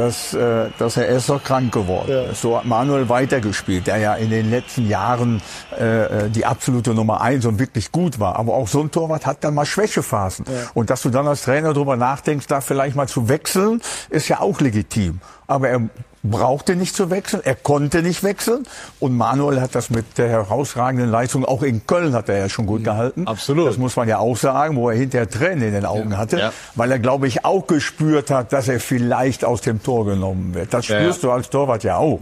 dass, äh, dass er erst noch krank geworden ist. So hat Manuel weitergespielt, der ja in den letzten Jahren äh, äh, die absolute Nummer eins und wirklich gut war. Aber auch so ein Torwart hat dann mal Schwächephasen. Und dass du dann als Trainer darüber nachdenkst, da vielleicht mal zu wechseln, ist ja auch legitim. Aber er brauchte nicht zu wechseln, er konnte nicht wechseln und Manuel hat das mit der herausragenden Leistung, auch in Köln hat er ja schon gut gehalten. Absolut. Das muss man ja auch sagen, wo er hinterher Tränen in den Augen hatte, Ja. weil er, glaube ich, auch gespürt hat, dass er vielleicht aus dem Tor genommen wird. Das Ja, spürst ja. du als Torwart ja auch.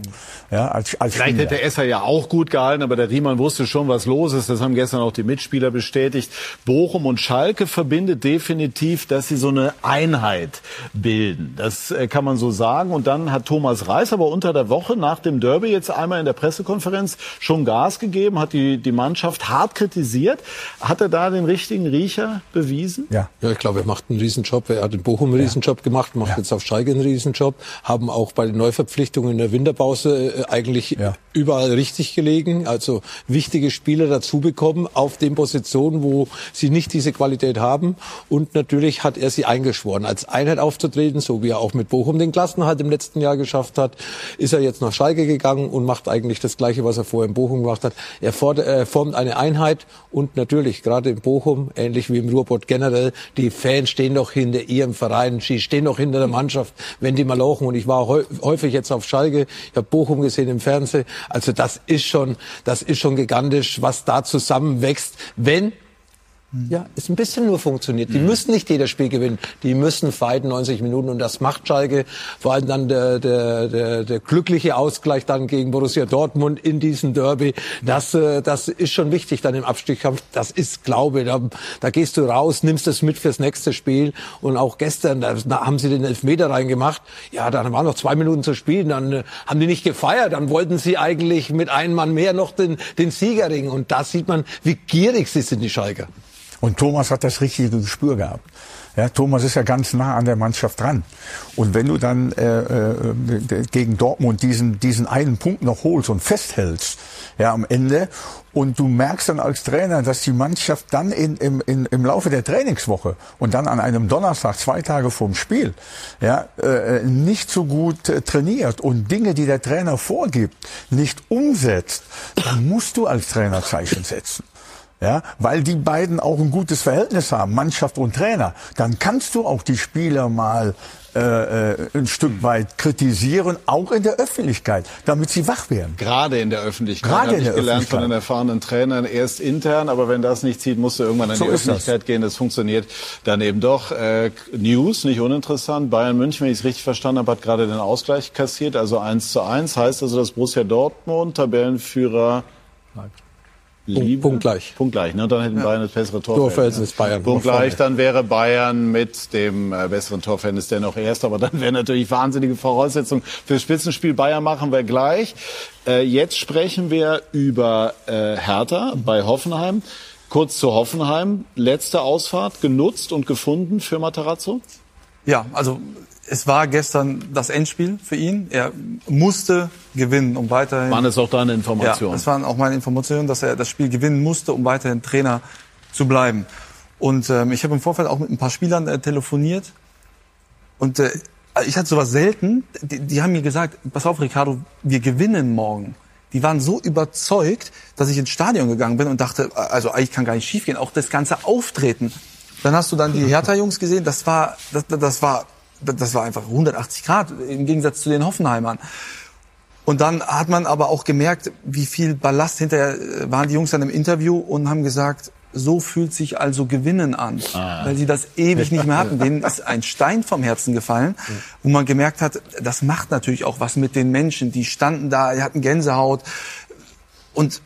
Ja, als, als Vielleicht Spieler. hätte Esser ja auch gut gehalten, aber der Riemann wusste schon, was los ist. Das haben gestern auch die Mitspieler bestätigt. Bochum und Schalke verbindet definitiv, dass sie so eine Einheit bilden. Das äh, kann man so sagen. Und dann hat Thomas Reis aber unter der Woche nach dem Derby jetzt einmal in der Pressekonferenz schon Gas gegeben, hat die, die Mannschaft hart kritisiert. Hat er da den richtigen Riecher bewiesen? Ja. Ja, ich glaube, er macht einen Riesenjob. Er hat in Bochum einen Riesenjob gemacht, macht jetzt auf Schalke einen Riesenjob, haben auch bei den Neuverpflichtungen in der Winterpause äh, eigentlich überall richtig gelegen. Also wichtige Spieler dazu bekommen auf den Positionen, wo sie nicht diese Qualität haben. Und natürlich hat er sie eingeschworen, als Einheit aufzutreten, so wie er auch mit Bochum den Klassenhalt im letzten Jahr geschafft hat. Ist er jetzt nach Schalke gegangen und macht eigentlich das Gleiche, was er vorher in Bochum gemacht hat. Er, er formt eine Einheit und natürlich gerade in Bochum, ähnlich wie im Ruhrpott generell, die Fans stehen doch hinter ihrem Verein, sie stehen doch hinter der Mannschaft, wenn die mal lochen. Und ich war häu- häufig jetzt auf Schalke, ich habe Bochum gesehen im Fernsehen. Also das ist schon, das ist schon gigantisch, was da zusammenwächst, wenn ja, es ein bisschen nur funktioniert. Die müssen nicht jeder Spiel gewinnen. Die müssen fighten 90 Minuten und das macht Schalke. Vor allem dann der, der, der, der glückliche Ausgleich dann gegen Borussia Dortmund in diesem Derby. Das, äh, das ist schon wichtig dann im Abstiegskampf. Das ist Glaube. Da, da gehst du raus, nimmst das mit fürs nächste Spiel. Und auch gestern, da haben sie den Elfmeter reingemacht. Ja, dann waren noch zwei Minuten zu spielen. Dann äh, haben die nicht gefeiert. Dann wollten sie eigentlich mit einem Mann mehr noch den, den Sieger ringen. Und da sieht man, wie gierig sie sind, die Schalker. Und Thomas hat das richtige Gespür gehabt. Ja, Thomas ist ja ganz nah an der Mannschaft dran. Und wenn du dann äh, äh, gegen Dortmund diesen, diesen einen Punkt noch holst und festhältst, ja, am Ende, und du merkst dann als Trainer, dass die Mannschaft dann in, im, in, im Laufe der Trainingswoche und dann an einem Donnerstag, zwei Tage vorm Spiel, ja, äh, nicht so gut äh, trainiert und Dinge, die der Trainer vorgibt, nicht umsetzt, dann musst du als Trainer Zeichen setzen ja, weil die beiden auch ein gutes Verhältnis haben, Mannschaft und Trainer, dann kannst du auch die Spieler mal äh, äh, ein Stück weit kritisieren, auch in der Öffentlichkeit, damit sie wach werden. Gerade in der Öffentlichkeit. Gerade in der ich gelernt Öffentlichkeit. von den erfahrenen Trainern, erst intern, aber wenn das nicht zieht, musst du irgendwann in So die ist das. Öffentlichkeit gehen. Das funktioniert dann eben doch. Äh, News, nicht uninteressant. Bayern München, wenn ich es richtig verstanden habe, hat gerade den Ausgleich kassiert, also 1 zu 1. Heißt also, dass Borussia Dortmund, Tabellenführer, Liebe, punktgleich. Punktgleich, ne? Dann hätten Bayern das bessere Torverhältnis Torverhältnis. Bayern. Punktgleich, dann wäre Bayern mit dem äh, besseren Torverhältnis dennoch erst. Aber dann wäre natürlich wahnsinnige Voraussetzung fürs Spitzenspiel. Bayern machen wir gleich. Äh, jetzt sprechen wir über äh, Hertha bei Hoffenheim. Kurz zu Hoffenheim. Letzte Ausfahrt genutzt und gefunden für Matarazzo? Ja, also es war gestern das Endspiel für ihn. Er musste gewinnen, um weiterhin. Waren es auch deine Informationen? Ja, das waren auch meine Informationen, dass er das Spiel gewinnen musste, um weiterhin Trainer zu bleiben. Und ähm, ich habe im Vorfeld auch mit ein paar Spielern äh, telefoniert. Und äh, ich hatte sowas selten. Die, die haben mir gesagt, pass auf, Ricardo, wir gewinnen morgen. Die waren so überzeugt, dass ich ins Stadion gegangen bin und dachte, also eigentlich kann gar nicht schiefgehen. Auch das ganze Auftreten. Dann hast du dann die *laughs* Hertha-Jungs gesehen. Das war, das, das war, das war einfach 180 Grad im Gegensatz zu den Hoffenheimern. Und dann hat man aber auch gemerkt, wie viel Ballast hinterher äh, waren die Jungs dann im Interview und haben gesagt, so fühlt sich also Gewinnen an, Ah. weil sie das ewig nicht mehr hatten. Denen ist ein Stein vom Herzen gefallen, wo man gemerkt hat, das macht natürlich auch was mit den Menschen. Die standen da, die hatten Gänsehaut. Und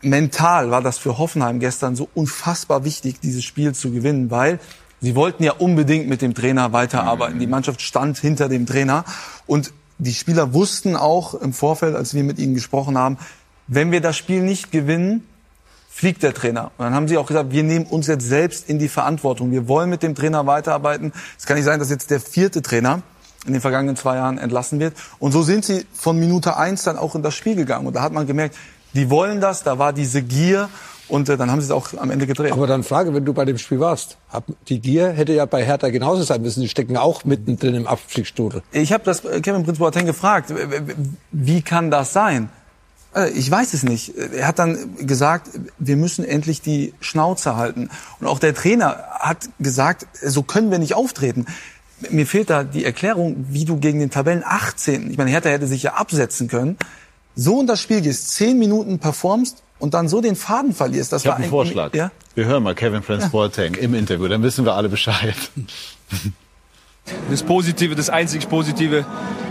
mental war das für Hoffenheim gestern so unfassbar wichtig, dieses Spiel zu gewinnen, weil sie wollten ja unbedingt mit dem Trainer weiterarbeiten. Die Mannschaft stand hinter dem Trainer und die Spieler wussten auch im Vorfeld, als wir mit ihnen gesprochen haben, wenn wir das Spiel nicht gewinnen, fliegt der Trainer. Und dann haben sie auch gesagt, wir nehmen uns jetzt selbst in die Verantwortung. Wir wollen mit dem Trainer weiterarbeiten. Es kann nicht sein, dass jetzt der vierte Trainer in den vergangenen zwei Jahren entlassen wird. Und so sind sie von Minute eins dann auch in das Spiel gegangen. Und da hat man gemerkt, die wollen das, da war diese Gier und äh, dann haben sie es auch am Ende gedreht. Aber dann Frage, wenn du bei dem Spiel warst, hab- die Gier hätte ja bei Hertha genauso sein müssen. Die stecken auch mittendrin im Abstiegsstrudel. Ich habe das äh, Kevin Prince Boateng gefragt, wie kann das sein? Äh, Ich weiß es nicht. Er hat dann gesagt, wir müssen endlich die Schnauze halten. Und auch der Trainer hat gesagt, so können wir nicht auftreten. Mir fehlt da die Erklärung, wie du gegen den Tabellen 18, ich meine, Hertha hätte sich ja absetzen können, so in das Spiel gehst, zehn Minuten performst und dann so den Faden verlierst. Das Ich habe war einen ein- Vorschlag. Ja? Wir hören mal Kevin Prince Boateng im Interview, dann wissen wir alle Bescheid. *laughs* Das Positive, das einzig Positive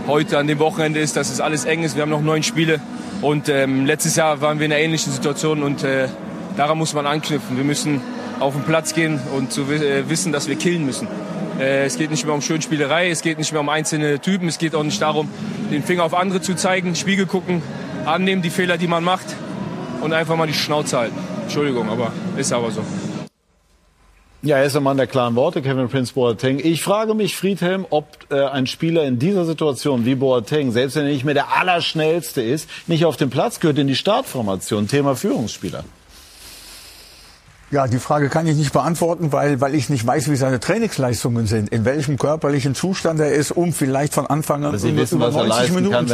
heute an dem Wochenende ist, dass es alles eng ist. Wir haben noch neun Spiele und ähm, letztes Jahr waren wir in einer ähnlichen Situation und äh, daran muss man anknüpfen. Wir müssen auf den Platz gehen und zu äh, wissen, dass wir killen müssen. Äh, es geht nicht mehr um Schönspielerei, es geht nicht mehr um einzelne Typen, es geht auch nicht darum, den Finger auf andere zu zeigen, Spiegel gucken, annehmen die Fehler, die man macht und einfach mal die Schnauze halten. Entschuldigung, aber ist aber so. Ja, er ist ein Mann der klaren Worte, Kevin Prince Boateng. Ich frage mich, Friedhelm, ob äh, ein Spieler in dieser Situation wie Boateng, selbst wenn er nicht mehr der Allerschnellste ist, nicht auf den Platz gehört in die Startformation. Thema Führungsspieler. Ja, die Frage kann ich nicht beantworten, weil, weil ich nicht weiß, wie seine Trainingsleistungen sind, in welchem körperlichen Zustand er ist, um vielleicht von Anfang an Sie wissen, was er leisten kann,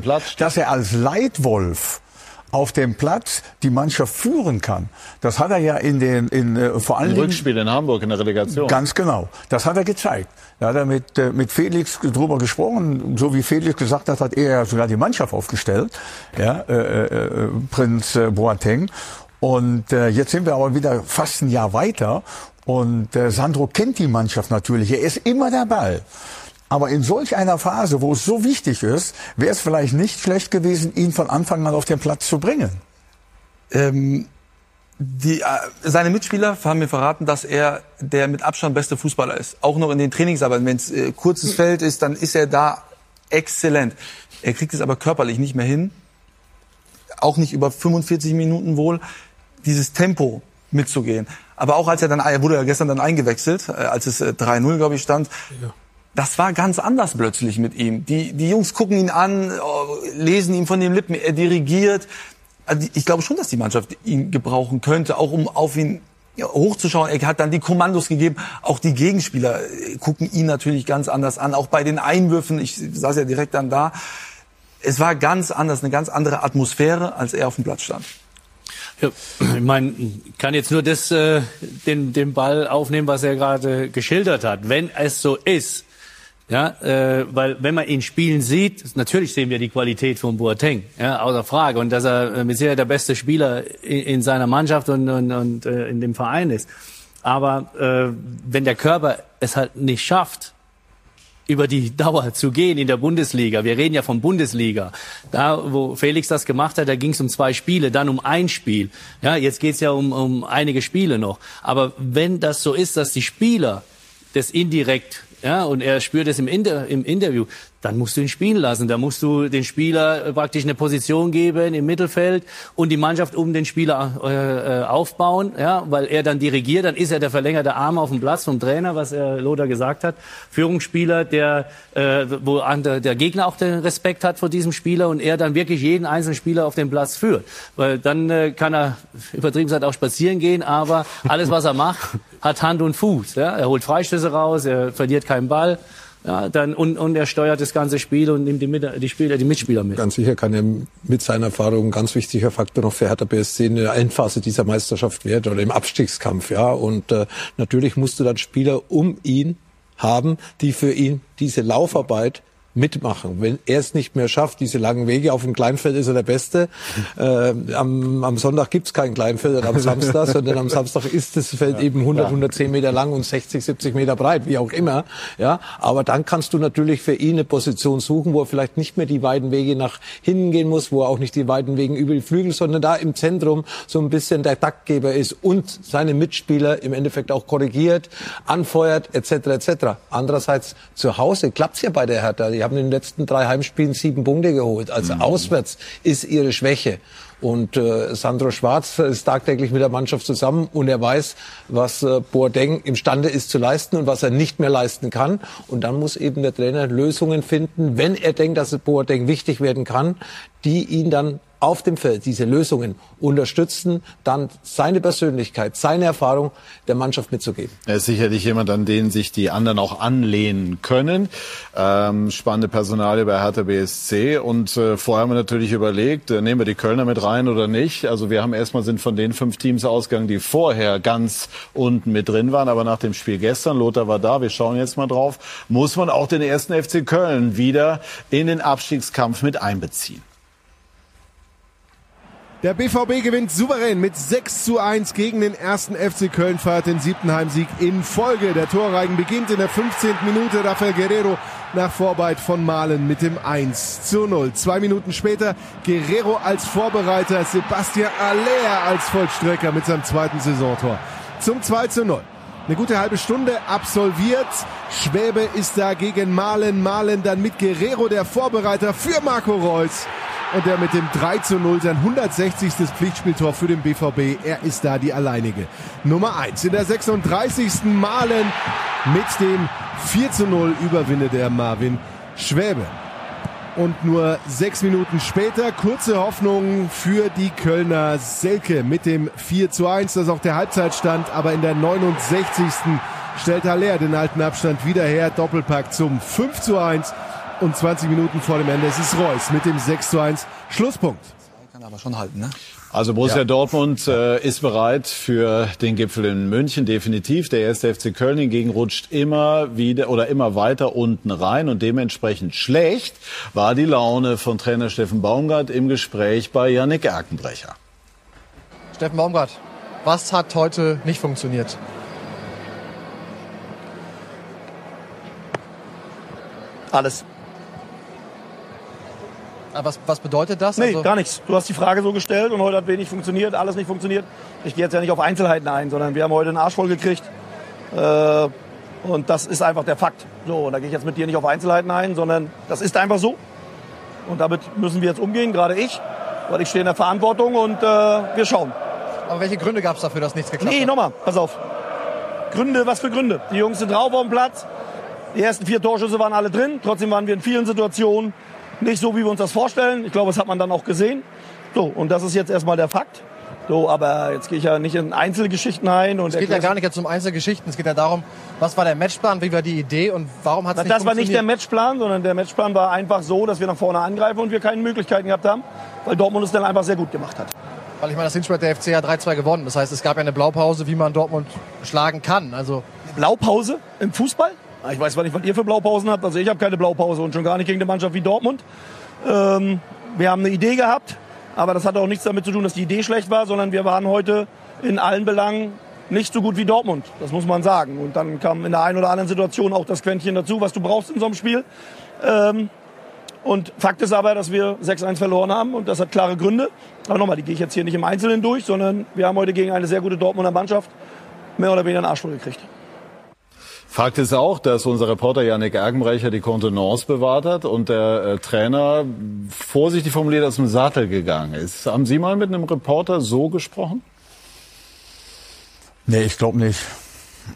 Platz steht. Dass er als Leitwolf auf dem Platz die Mannschaft führen kann. Das hat er ja in den, in, äh, vor Dingen Rückspiel in Hamburg in der Relegation. Ganz genau. Das hat er gezeigt. Da hat er mit, äh, mit Felix drüber gesprochen. So wie Felix gesagt hat, hat er sogar die Mannschaft aufgestellt. Ja, äh, äh, Prinz äh, Boateng. Und äh, jetzt sind wir aber wieder fast ein Jahr weiter. Und äh, Sandro kennt die Mannschaft natürlich. Er ist immer der Ball. Aber in solch einer Phase, wo es so wichtig ist, wäre es vielleicht nicht schlecht gewesen, ihn von Anfang an auf den Platz zu bringen. Ähm, die, äh, seine Mitspieler haben mir verraten, dass er der mit Abstand beste Fußballer ist. Auch noch in den Trainingsarbeiten. Wenn es äh, kurzes Feld ist, dann ist er da exzellent. Er kriegt es aber körperlich nicht mehr hin. Auch nicht über 45 Minuten wohl, dieses Tempo mitzugehen. Aber auch als er dann, er wurde ja gestern dann eingewechselt, äh, als es äh, 3-0, glaube ich, stand. Das war ganz anders plötzlich mit ihm. Die, die Jungs gucken ihn an, oh, lesen ihm von den Lippen, er dirigiert. Also ich glaube schon, dass die Mannschaft ihn gebrauchen könnte, auch um auf ihn hochzuschauen. Er hat dann die Kommandos gegeben. Auch die Gegenspieler äh, gucken ihn natürlich ganz anders an. Auch bei den Einwürfen, ich saß ja direkt dann da. Es war ganz anders, eine ganz andere Atmosphäre, als er auf dem Platz stand. Ja, ich meine, kann jetzt nur das, äh, den, den Ball aufnehmen, was er gerade geschildert hat. Wenn es so ist, ja, äh, weil wenn man ihn spielen sieht, natürlich sehen wir die Qualität von Boateng, ja, außer Frage. Und dass er äh, mit Sicherheit der beste Spieler in, in seiner Mannschaft und, und, und äh, in dem Verein ist. Aber äh, wenn der Körper es halt nicht schafft, über die *laughs* Dauer zu gehen in der Bundesliga. Wir reden ja von Bundesliga. Da, wo Felix das gemacht hat, da ging es um zwei Spiele, dann um ein Spiel. Ja, jetzt geht es ja um, um einige Spiele noch. Aber wenn das so ist, dass die Spieler das indirekt ja, und er spürt es im, Inter im Interview, dann musst du ihn spielen lassen. Da musst du den Spieler äh, praktisch eine Position geben im Mittelfeld und die Mannschaft um den Spieler äh, äh, aufbauen, ja, weil er dann dirigiert, dann ist er der verlängerte Arm auf dem Platz vom Trainer, was er Lothar gesagt hat. Führungsspieler, der, äh, wo der, Gegner auch den Respekt hat vor diesem Spieler und er dann wirklich jeden einzelnen Spieler auf den Platz führt. Weil dann äh, kann er übertrieben gesagt auch spazieren gehen, aber alles, was er macht, hat Hand und Fuß. Ja? Er holt Freistöße raus, er verliert keinen Ball. Ja, dann, und, und er steuert das ganze Spiel und nimmt die, die, Spieler, die Mitspieler mit. Ganz sicher kann er mit seiner Erfahrung ein ganz wichtiger Faktor noch für Hertha BSC in der Endphase dieser Meisterschaft werden oder im Abstiegskampf. Ja, Und äh, natürlich musst du dann Spieler um ihn haben, die für ihn diese Laufarbeit mitmachen. Wenn er es nicht mehr schafft, diese langen Wege auf dem Kleinfeld ist er der Beste. *laughs* Äh, am, am Sonntag gibt's kein Kleinfeld am *laughs* Samstag, sondern am Samstag ist das Feld ja, eben 100, 110 Meter lang und 60, 70 Meter breit, wie auch immer. Ja, aber dann kannst du natürlich für ihn eine Position suchen, wo er vielleicht nicht mehr die weiten Wege nach hinten gehen muss, wo er auch nicht die weiten Wege über die Flügel, sondern da im Zentrum so ein bisschen der Taktgeber ist und seine Mitspieler im Endeffekt auch korrigiert, anfeuert etc. etc. Andererseits zu Hause klappt's ja bei der Hertha. Haben in den letzten drei Heimspielen sieben Punkte geholt. Also mhm. auswärts ist ihre Schwäche. Und äh, Sandro Schwarz ist tagtäglich mit der Mannschaft zusammen und er weiß, was äh, Boateng imstande ist zu leisten und was er nicht mehr leisten kann. Und dann muss eben der Trainer Lösungen finden, wenn er denkt, dass Boateng wichtig werden kann, die ihn dann auf dem Feld diese Lösungen unterstützen, dann seine Persönlichkeit, seine Erfahrung der Mannschaft mitzugeben. Er ist sicherlich jemand, an den sich die anderen auch anlehnen können. Ähm, spannende Personalie bei Hertha BSC. Und äh, vorher haben wir natürlich überlegt, äh, nehmen wir die Kölner mit rein oder nicht. Also wir haben erstmal sind von den fünf Teams ausgegangen, die vorher ganz unten mit drin waren. Aber nach dem Spiel gestern, Lothar war da, wir schauen jetzt mal drauf, muss man auch den ersten FC Köln wieder in den Abstiegskampf mit einbeziehen. Der BVB gewinnt souverän mit 6 zu 1 gegen den ersten FC Köln, feiert den siebten Heimsieg in Folge. Der Torreigen beginnt in der 15. Minute. Rafael Guerrero nach Vorarbeit von Malen mit dem 1 zu 0. Zwei Minuten später Guerrero als Vorbereiter, Sebastian Aller als Vollstrecker mit seinem zweiten Saisontor. Zum 2 zu 0. Eine gute halbe Stunde absolviert. Schwäbe ist da gegen Malen. Malen dann mit Guerrero der Vorbereiter für Marco Reus und der mit dem 3 zu 0 sein 160. Pflichtspieltor für den BVB. Er ist da die alleinige Nummer 1. In der 36. Malen mit dem 4 zu 0 überwinne der Marvin Schwäbe. Und nur sechs Minuten später kurze Hoffnung für die Kölner Selke mit dem 4 zu 1. Das ist auch der Halbzeitstand, aber in der 69. stellt Haller den alten Abstand wieder her. Doppelpack zum 5 zu 1 und 20 Minuten vor dem Ende ist es Reus mit dem 6 zu 1 Schlusspunkt. Kann aber schon halten, ne? Also Borussia ja. Dortmund äh, ist bereit für den Gipfel in München, definitiv. Der erste FC Köln hingegen rutscht immer wieder oder immer weiter unten rein und dementsprechend schlecht war die Laune von Trainer Steffen Baumgart im Gespräch bei Yannick Erkenbrecher. Steffen Baumgart, was hat heute nicht funktioniert? Alles. Ah, was, was bedeutet das? Nee, also gar nichts. Du hast die Frage so gestellt und heute hat wenig funktioniert, alles nicht funktioniert. Ich gehe jetzt ja nicht auf Einzelheiten ein, sondern wir haben heute einen Arsch voll gekriegt. Äh, und das ist einfach der Fakt. So, und da gehe ich jetzt mit dir nicht auf Einzelheiten ein, sondern das ist einfach so. Und damit müssen wir jetzt umgehen, gerade ich, weil ich stehe in der Verantwortung und äh, wir schauen. Aber welche Gründe gab es dafür, dass nichts geklappt Nee, hat? nochmal, pass auf. Gründe, was für Gründe? Die Jungs sind drauf auf dem Platz. Die ersten vier Torschüsse waren alle drin. Trotzdem waren wir in vielen Situationen nicht so, wie wir uns das vorstellen. Ich glaube, das hat man dann auch gesehen. So, und das ist jetzt erstmal der Fakt. So, aber jetzt gehe ich ja nicht in Einzelgeschichten ein. Und Es geht ja gar nicht jetzt um Einzelgeschichten. Es geht ja darum, was war der Matchplan, wie war die Idee und warum hat es nicht das war nicht der? Matchplan, sondern der Matchplan war einfach so, dass wir nach vorne angreifen und wir keine Möglichkeiten gehabt haben, weil Dortmund es dann einfach sehr gut gemacht hat. Weil ich meine, das Hinspiel hat der FC ja 3-2 gewonnen. Das heißt, es gab ja eine Blaupause, wie man Dortmund schlagen kann. Also Blaupause im Fußball? Ich weiß zwar nicht, was ihr für Blaupausen habt. Also ich habe keine Blaupause und schon gar nicht gegen eine Mannschaft wie Dortmund. Ähm, wir haben eine Idee gehabt, aber das hat auch nichts damit zu tun, dass die Idee schlecht war, sondern wir waren heute in allen Belangen nicht so gut wie Dortmund. Das muss man sagen. Und dann kam in der einen oder anderen Situation auch das Quäntchen dazu, was du brauchst in so einem Spiel. Ähm, und Fakt ist aber, dass wir 6-1 verloren haben und das hat klare Gründe. Aber nochmal, die gehe ich jetzt hier nicht im Einzelnen durch, sondern wir haben heute gegen eine sehr gute Dortmunder Mannschaft mehr oder weniger einen Arsch gekriegt. Fakt ist auch, dass unser Reporter Yannick Ergenbrecher die Kontenance bewahrt hat und der äh, Trainer vorsichtig formuliert aus dem Sattel gegangen ist. Haben Sie mal mit einem Reporter so gesprochen? Nee, ich glaube nicht.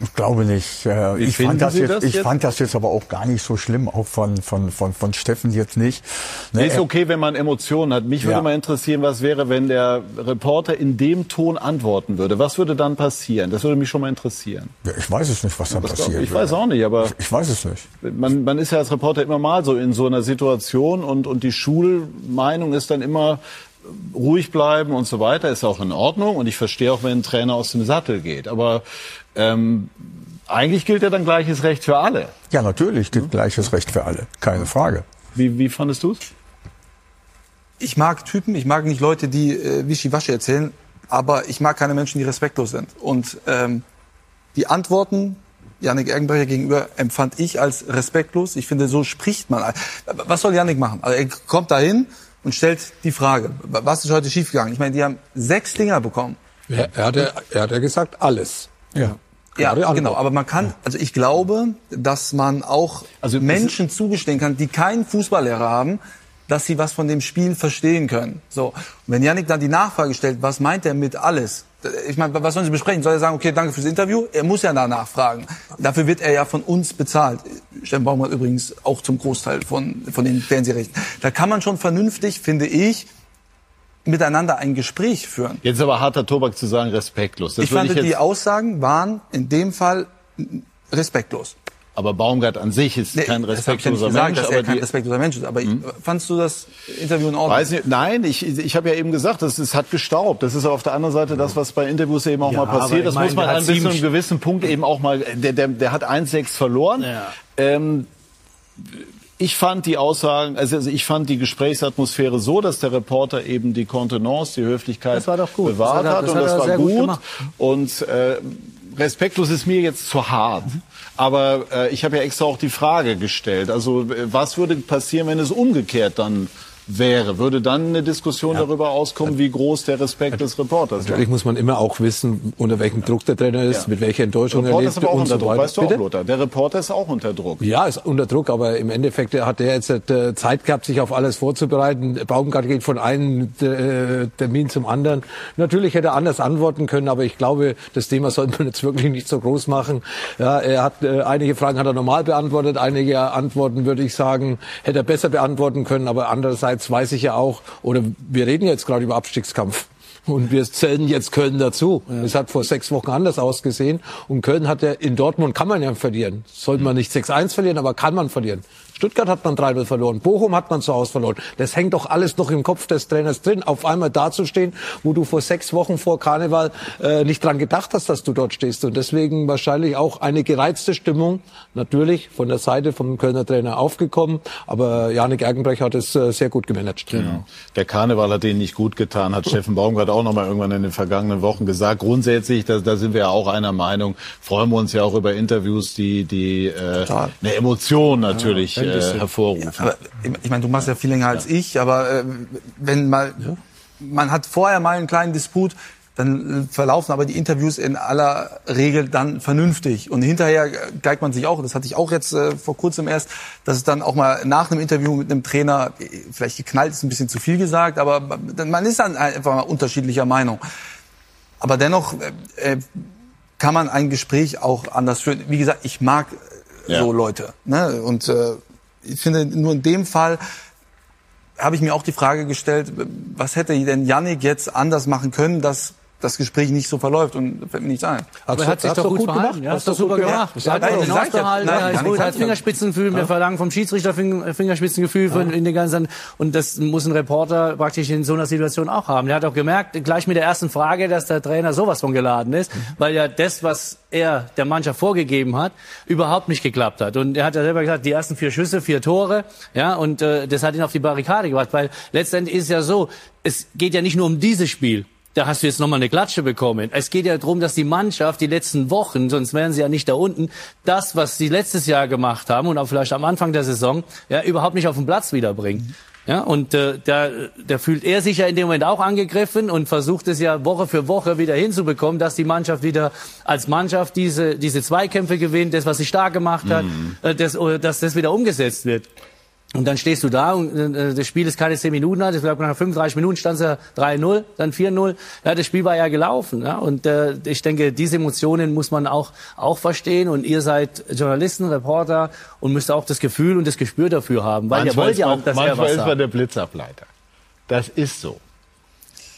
Ich glaube nicht. Äh, Wie Ich fand, das Sie jetzt, das ich jetzt? fand das jetzt aber auch gar nicht so schlimm, auch von, von, von, von Steffen jetzt nicht. Nee, ist okay, wenn man Emotionen hat. Mich würde Ja. mal interessieren, was wäre, wenn der Reporter in dem Ton antworten würde. Was würde dann passieren? Das würde mich schon mal interessieren. Ja, ich weiß es nicht, was dann passiert. ich ich weiß auch nicht, aber Ich weiß es nicht. man, man ist ja als Reporter immer mal so in so einer Situation und, und die Schulmeinung ist dann immer ruhig bleiben und so weiter, ist auch in Ordnung und ich verstehe auch, wenn ein Trainer aus dem Sattel geht. Aber ähm, eigentlich gilt ja dann gleiches Recht für alle. Ja, natürlich gilt gleiches Recht für alle. Keine Frage. Wie, wie fandest du es? Ich mag Typen, ich mag nicht Leute, die äh, Wischiwaschi erzählen, aber ich mag keine Menschen, die respektlos sind. Und ähm, die Antworten Janik Ergenbrecher gegenüber empfand ich als respektlos. Ich finde, so spricht man. Was soll Janik machen? Also er kommt dahin und stellt die Frage, was ist heute schiefgegangen? Ich meine, die haben sechs Dinger bekommen. Er, er, hat, ja, er hat ja gesagt, alles. Ja. Ja, genau. Aber man kann, also ich glaube, dass man auch Also Menschen zugestehen kann, die keinen Fußballlehrer haben, dass sie was von dem Spiel verstehen können. So. Und wenn Yannick dann die Nachfrage stellt, was meint er mit alles? Ich meine, was sollen Sie besprechen? Soll er sagen, okay, danke fürs Interview? Er muss ja danach fragen. Dafür wird er ja von uns bezahlt. Steffen Baumgart übrigens auch zum Großteil von, von den Fernsehrechten. Da kann man schon vernünftig, finde ich, miteinander ein Gespräch führen. Jetzt aber harter Tobak zu sagen, respektlos. Das ich fand, ich die Aussagen waren in dem Fall respektlos. Aber Baumgart an sich ist kein das ja nicht respektloser gesagt, Mensch. dass er aber kein respektloser Mensch ist. Aber ich, fandst du das Interview in Ordnung? Weiß nicht, nein, ich, ich habe ja eben gesagt, das, es hat gestaubt. Das ist auf der anderen Seite das, was bei Interviews eben auch Ja, mal passiert. Das meine, muss man an hat bis zu einem gewissen Punkt eben auch mal. Der, der, der hat 1-6 verloren. Ja. Ähm, ich fand die Aussagen, also also ich fand die Gesprächsatmosphäre so, dass der Reporter eben die Kontenance, die Höflichkeit Das war doch gut. bewahrt Das hat hat das und hat das war gut gut. und äh, respektlos ist mir jetzt zu hart. Aber äh, ich habe ja extra auch die Frage gestellt. Also äh, was würde passieren, wenn es umgekehrt dann wäre? Würde dann eine Diskussion darüber auskommen, wie groß der Respekt des Reporters ist? Natürlich muss man immer auch wissen, unter welchem Druck der Trainer ist, Ja. mit welcher Enttäuschung er lebt und unter so Druck, weiter. weißt du auch, Lothar. Der Reporter ist auch unter Druck. Ja, ist unter Druck, aber im Endeffekt hat er jetzt äh, Zeit gehabt, sich auf alles vorzubereiten. Baumgart geht von einem äh, Termin zum anderen. Natürlich hätte er anders antworten können, aber ich glaube, das Thema sollte man jetzt wirklich nicht so groß machen. Ja, er hat äh, einige Fragen hat er normal beantwortet, einige Antworten würde ich sagen, hätte er besser beantworten können, aber andererseits weiß ich ja auch, oder wir reden jetzt gerade über Abstiegskampf. Und wir zählen jetzt Köln dazu. Es hat vor sechs Wochen anders ausgesehen. Und Köln hat ja in Dortmund kann man ja verlieren. Sollte man nicht 6-1 verlieren, aber kann man verlieren. Stuttgart hat man 3-0 verloren. Bochum hat man zu Hause verloren. Das hängt doch alles noch im Kopf des Trainers drin. Auf einmal dazustehen, wo du vor sechs Wochen vor Karneval äh, nicht dran gedacht hast, dass du dort stehst. Und deswegen wahrscheinlich auch eine gereizte Stimmung. Natürlich von der Seite vom Kölner Trainer aufgekommen. Aber Janik Ergenbrecher hat es äh, sehr gut gemanagt. Genau. Der Karneval hat denen nicht gut getan, hat Steffen Baumgart auch noch mal irgendwann in den vergangenen Wochen gesagt. Grundsätzlich, da, da sind wir ja auch einer Meinung, freuen wir uns ja auch über Interviews, die, die äh, eine Emotion natürlich äh, hervorrufen. Aber ich meine, du machst ja viel länger als ich, aber äh, wenn mal man hat vorher mal einen kleinen Disput, dann verlaufen aber die Interviews in aller Regel dann vernünftig. Und hinterher geigt man sich auch, das hatte ich auch jetzt äh, vor kurzem erst, dass es dann auch mal nach einem Interview mit einem Trainer, äh, vielleicht geknallt ist ein bisschen zu viel gesagt, aber man ist dann einfach mal unterschiedlicher Meinung. Aber dennoch äh, äh, kann man ein Gespräch auch anders führen. Wie gesagt, ich mag Ja. so Leute. Ne? Und äh, ich finde, nur in dem Fall habe ich mir auch die Frage gestellt, was hätte denn Yannick jetzt anders machen können, dass das Gespräch nicht so verläuft und fällt mir nichts ein. Aber er hat sich doch gut verhalten. Ja, hast doch super gemacht. Er hat Nein, den nein, er gut, hat Fingerspitzengefühl, wir verlangen vom Schiedsrichter Fing- Fingerspitzengefühl für in den ganzen, und das muss ein Reporter praktisch in so einer Situation auch haben. Der hat auch gemerkt, gleich mit der ersten Frage, dass der Trainer sowas von geladen ist, weil ja das, was er der Mannschaft vorgegeben hat, überhaupt nicht geklappt hat. Und er hat ja selber gesagt, die ersten vier Schüsse, vier Tore, ja, und äh, das hat ihn auf die Barrikade gebracht, weil letztendlich ist es ja so, es geht ja nicht nur um dieses Spiel. Da hast du jetzt nochmal eine Klatsche bekommen. Es geht ja darum, dass die Mannschaft die letzten Wochen, sonst wären sie ja nicht da unten, das, was sie letztes Jahr gemacht haben und auch vielleicht am Anfang der Saison, ja, überhaupt nicht auf den Platz wiederbringt. Ja, und äh, da, da fühlt er sich ja in dem Moment auch angegriffen und versucht es ja Woche für Woche wieder hinzubekommen, dass die Mannschaft wieder als Mannschaft diese, diese Zweikämpfe gewinnt, das, was sie stark gemacht hat, äh, das, oder dass das wieder umgesetzt wird. Und dann stehst du da und äh, das Spiel ist keine 10 Minuten alt. Ich glaube, nach 35 Minuten stand es ja 3-0, dann 4-0. Ja, das Spiel war ja gelaufen. Ja? Und äh, ich denke, diese Emotionen muss man auch, auch verstehen. Und ihr seid Journalisten, Reporter und müsst auch das Gefühl und das Gespür dafür haben. Weil ihr Manchmal wollt ja auch, dass er manchmal was ist man der Blitzableiter. Das ist so.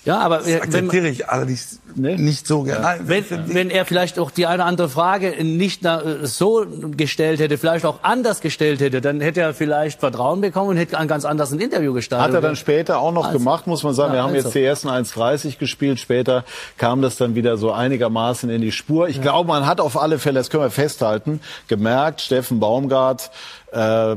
Ja, aber Das äh, wenn, akzeptiere ich allerdings nicht so gerne. Nein, wenn, wenn er vielleicht auch die eine oder andere Frage nicht äh, so gestellt hätte, vielleicht auch anders gestellt hätte, dann hätte er vielleicht Vertrauen bekommen und hätte ein ganz anderes Interview gestartet. Hat er dann später auch noch Also- gemacht, muss man sagen. Wir Ja, haben also. jetzt die ersten 1,30 gespielt. Später kam das dann wieder so einigermaßen in die Spur. Ich glaube, man hat auf alle Fälle, das können wir festhalten, gemerkt, Steffen Baumgart äh,